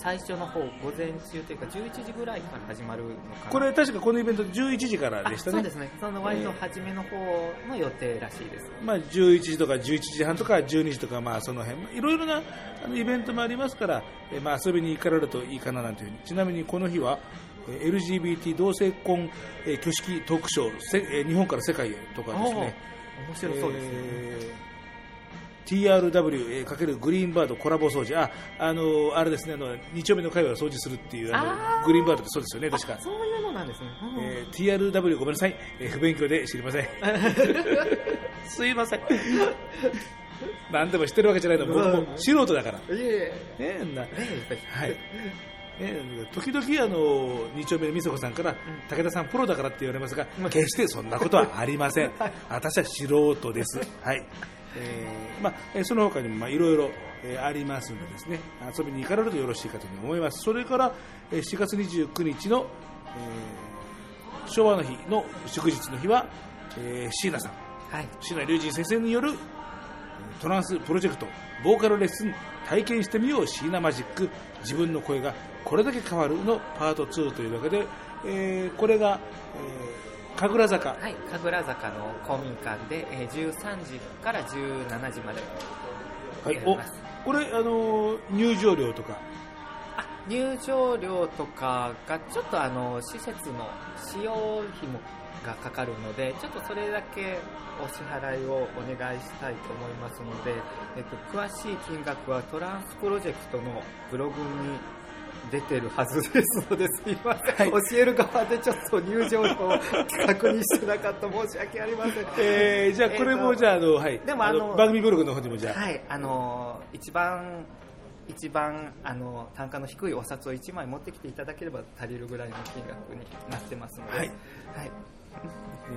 最初の方、午前中というか11時ぐらいから始まるのかな。これ確かこのイベント11時からでしたね。あそうですね、その割と初めの方の予定らしいです。まあ、11時とか11時半とか12時とか、まあ、その辺、いろいろなあのイベントもありますから、えーまあ、遊びに行かれるといいかななんていうふうに。ちなみにこの日は、えー LGBT 同性婚、えー挙式トーク日本から世界へとかですね。面白そうですね。えー TRW えーかけるグリーンバードコラボ掃除、あ、あのあれですね、あの2丁目の会話を掃除するっていう、あのグリーンバードってそうですよね、確か。そういうのなんですね。うんえー TRW ごめんなさい、えー不勉強で知りません。*laughs* すいません。何でも知ってるわけじゃないの、僕も素人だから。いえいねえんだ。え。はい。ね、時々あの2丁目の美佐子さんから、武田さんプロだからって言われますが、決してそんなことはありません。*laughs* 私は素人です。はい。えーまあ、えーその他にもまあいろいろえーありますのでですね、遊びに行かれるとよろしいかと思います。それから、えー4月29日の、えー昭和の日の祝日の日は、えー椎名さん、はい。椎名隆二先生によるえートランスプロジェクトボーカルレッスン体験してみよう椎名マジック自分の声がこれだけ変わるのパート2というわけで、えーこれが、えー神楽坂、はい、神楽坂の公民館で、えー13時から17時まで。はいお。これ、あのー入場料とか。入場料とかがちょっとあの施設の使用費もがかかるのでちょっとそれだけお支払いをお願いしたいと思いますので、えっと、詳しい金額はトランスプロジェクトのブログに出てるはずですのですいません、教える側でちょっと入場料を確認してなかった。申し訳ありません、*laughs* えーじゃあこれもじゃああの、はい、でもあの番組ブログの方にもじゃあ、はい、あの一番一番あの単価の低いお札を1枚持ってきていただければ足りるぐらいの金額になってますので、はい。はい。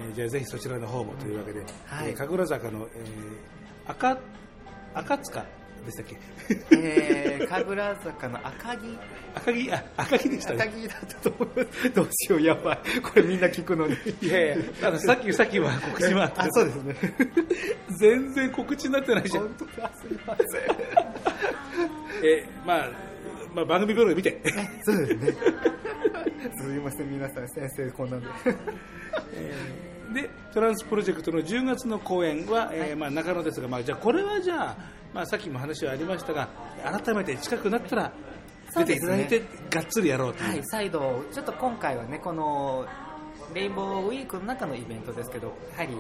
えーじゃあぜひそちらの方もというわけで、はい。えー神楽坂の、えー赤赤塚でしたっけ？えー、神楽坂の赤城。赤城？あ赤城でしたね。赤城だったと思います。どうしようやばい。これみんな聞くのに。*laughs* いやいやあの *laughs* さっきさっきは告知もあった。あそうですね。*laughs* 全然告知になってないじゃん。本当だすいません。えーまあ、まあ番組ブログ見て。そうですね。すいません皆さん先生こんなんで。でトランスプロジェクトの10月の公演は、えーまあ、中野ですが、まあ、じゃあこれはじゃあ、まあ、さっきも話はありましたが改めて近くなったら出ていただいて、がっつりやろうという、はい、再度、ちょっと今回はね、このレインボーウィークの中のイベントですけど、やはり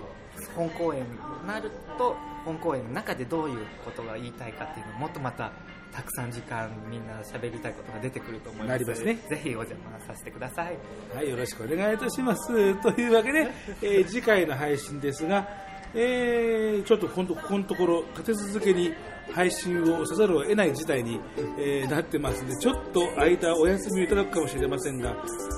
本公演になると、本公演の中でどういうことが言いたいかっていうのをもっとまたたくさん時間みんな喋りたいことが出てくると思いますなりますねぜひお邪魔させてください。はい、よろしくお願いいたします。というわけで、えー次回の配信ですが、えーちょっと今度ここのところ立て続けに配信をせざるを得ない事態に、えーなってます。のでちょっと間お休みをいただくかもしれませんが、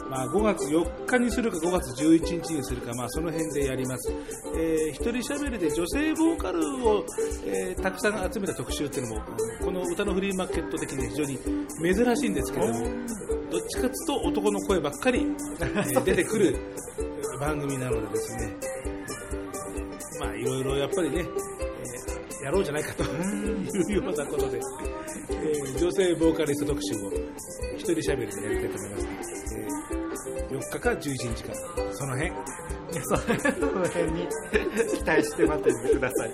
まあ、5月4日にするか5月11日にするか、まあ、その辺でやります、えー一人しゃべりで女性ボーカルを、えーたくさん集めた特集っていうのもこの歌のフリーマーケット的に非常に珍しいんですけれどもどっちかというと男の声ばっかり、えー出てくる番組なのでですねまあいろいろやっぱりね、えーやろうじゃないかというようなことで、えー女性ボーカリスト特集を一人しゃべりでやりたいと思います、えー4日か11日かその辺。その辺に期待して待っててください。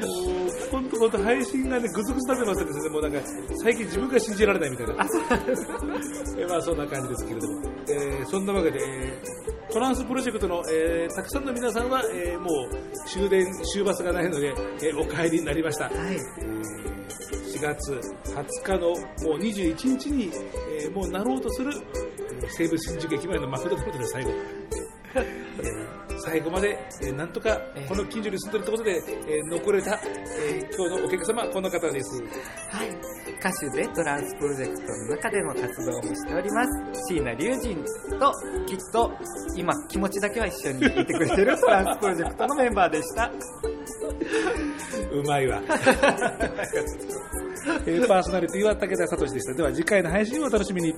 もうほんとほんと配信がねぐずぐず食べますですねもうなんか最近自分が信じられないみたいな。*laughs* えーまあそんな感じですけれども、えーそんなわけで、えートランスプロジェクトの、えーたくさんの皆さんは、えーもう終電終バスがないので、えーお帰りになりました、えー4月20日のもう21日に、えーもうなろうとする、えー西武新宿駅前のマクドナルドで最後。え *laughs* ー最後まで、えーなんとかこの近所に住んでるってことで、えー残れた、えー今日のお客様この方ですはい。歌手でトランスプロジェクトの中での活動もしております。椎名隆人と、きっと、今、気持ちだけは一緒にいてくれてる *laughs* トランスプロジェクトのメンバーでした。うまいわ。えーパーソナリティは武田聡でした。では次回の配信をお楽しみに。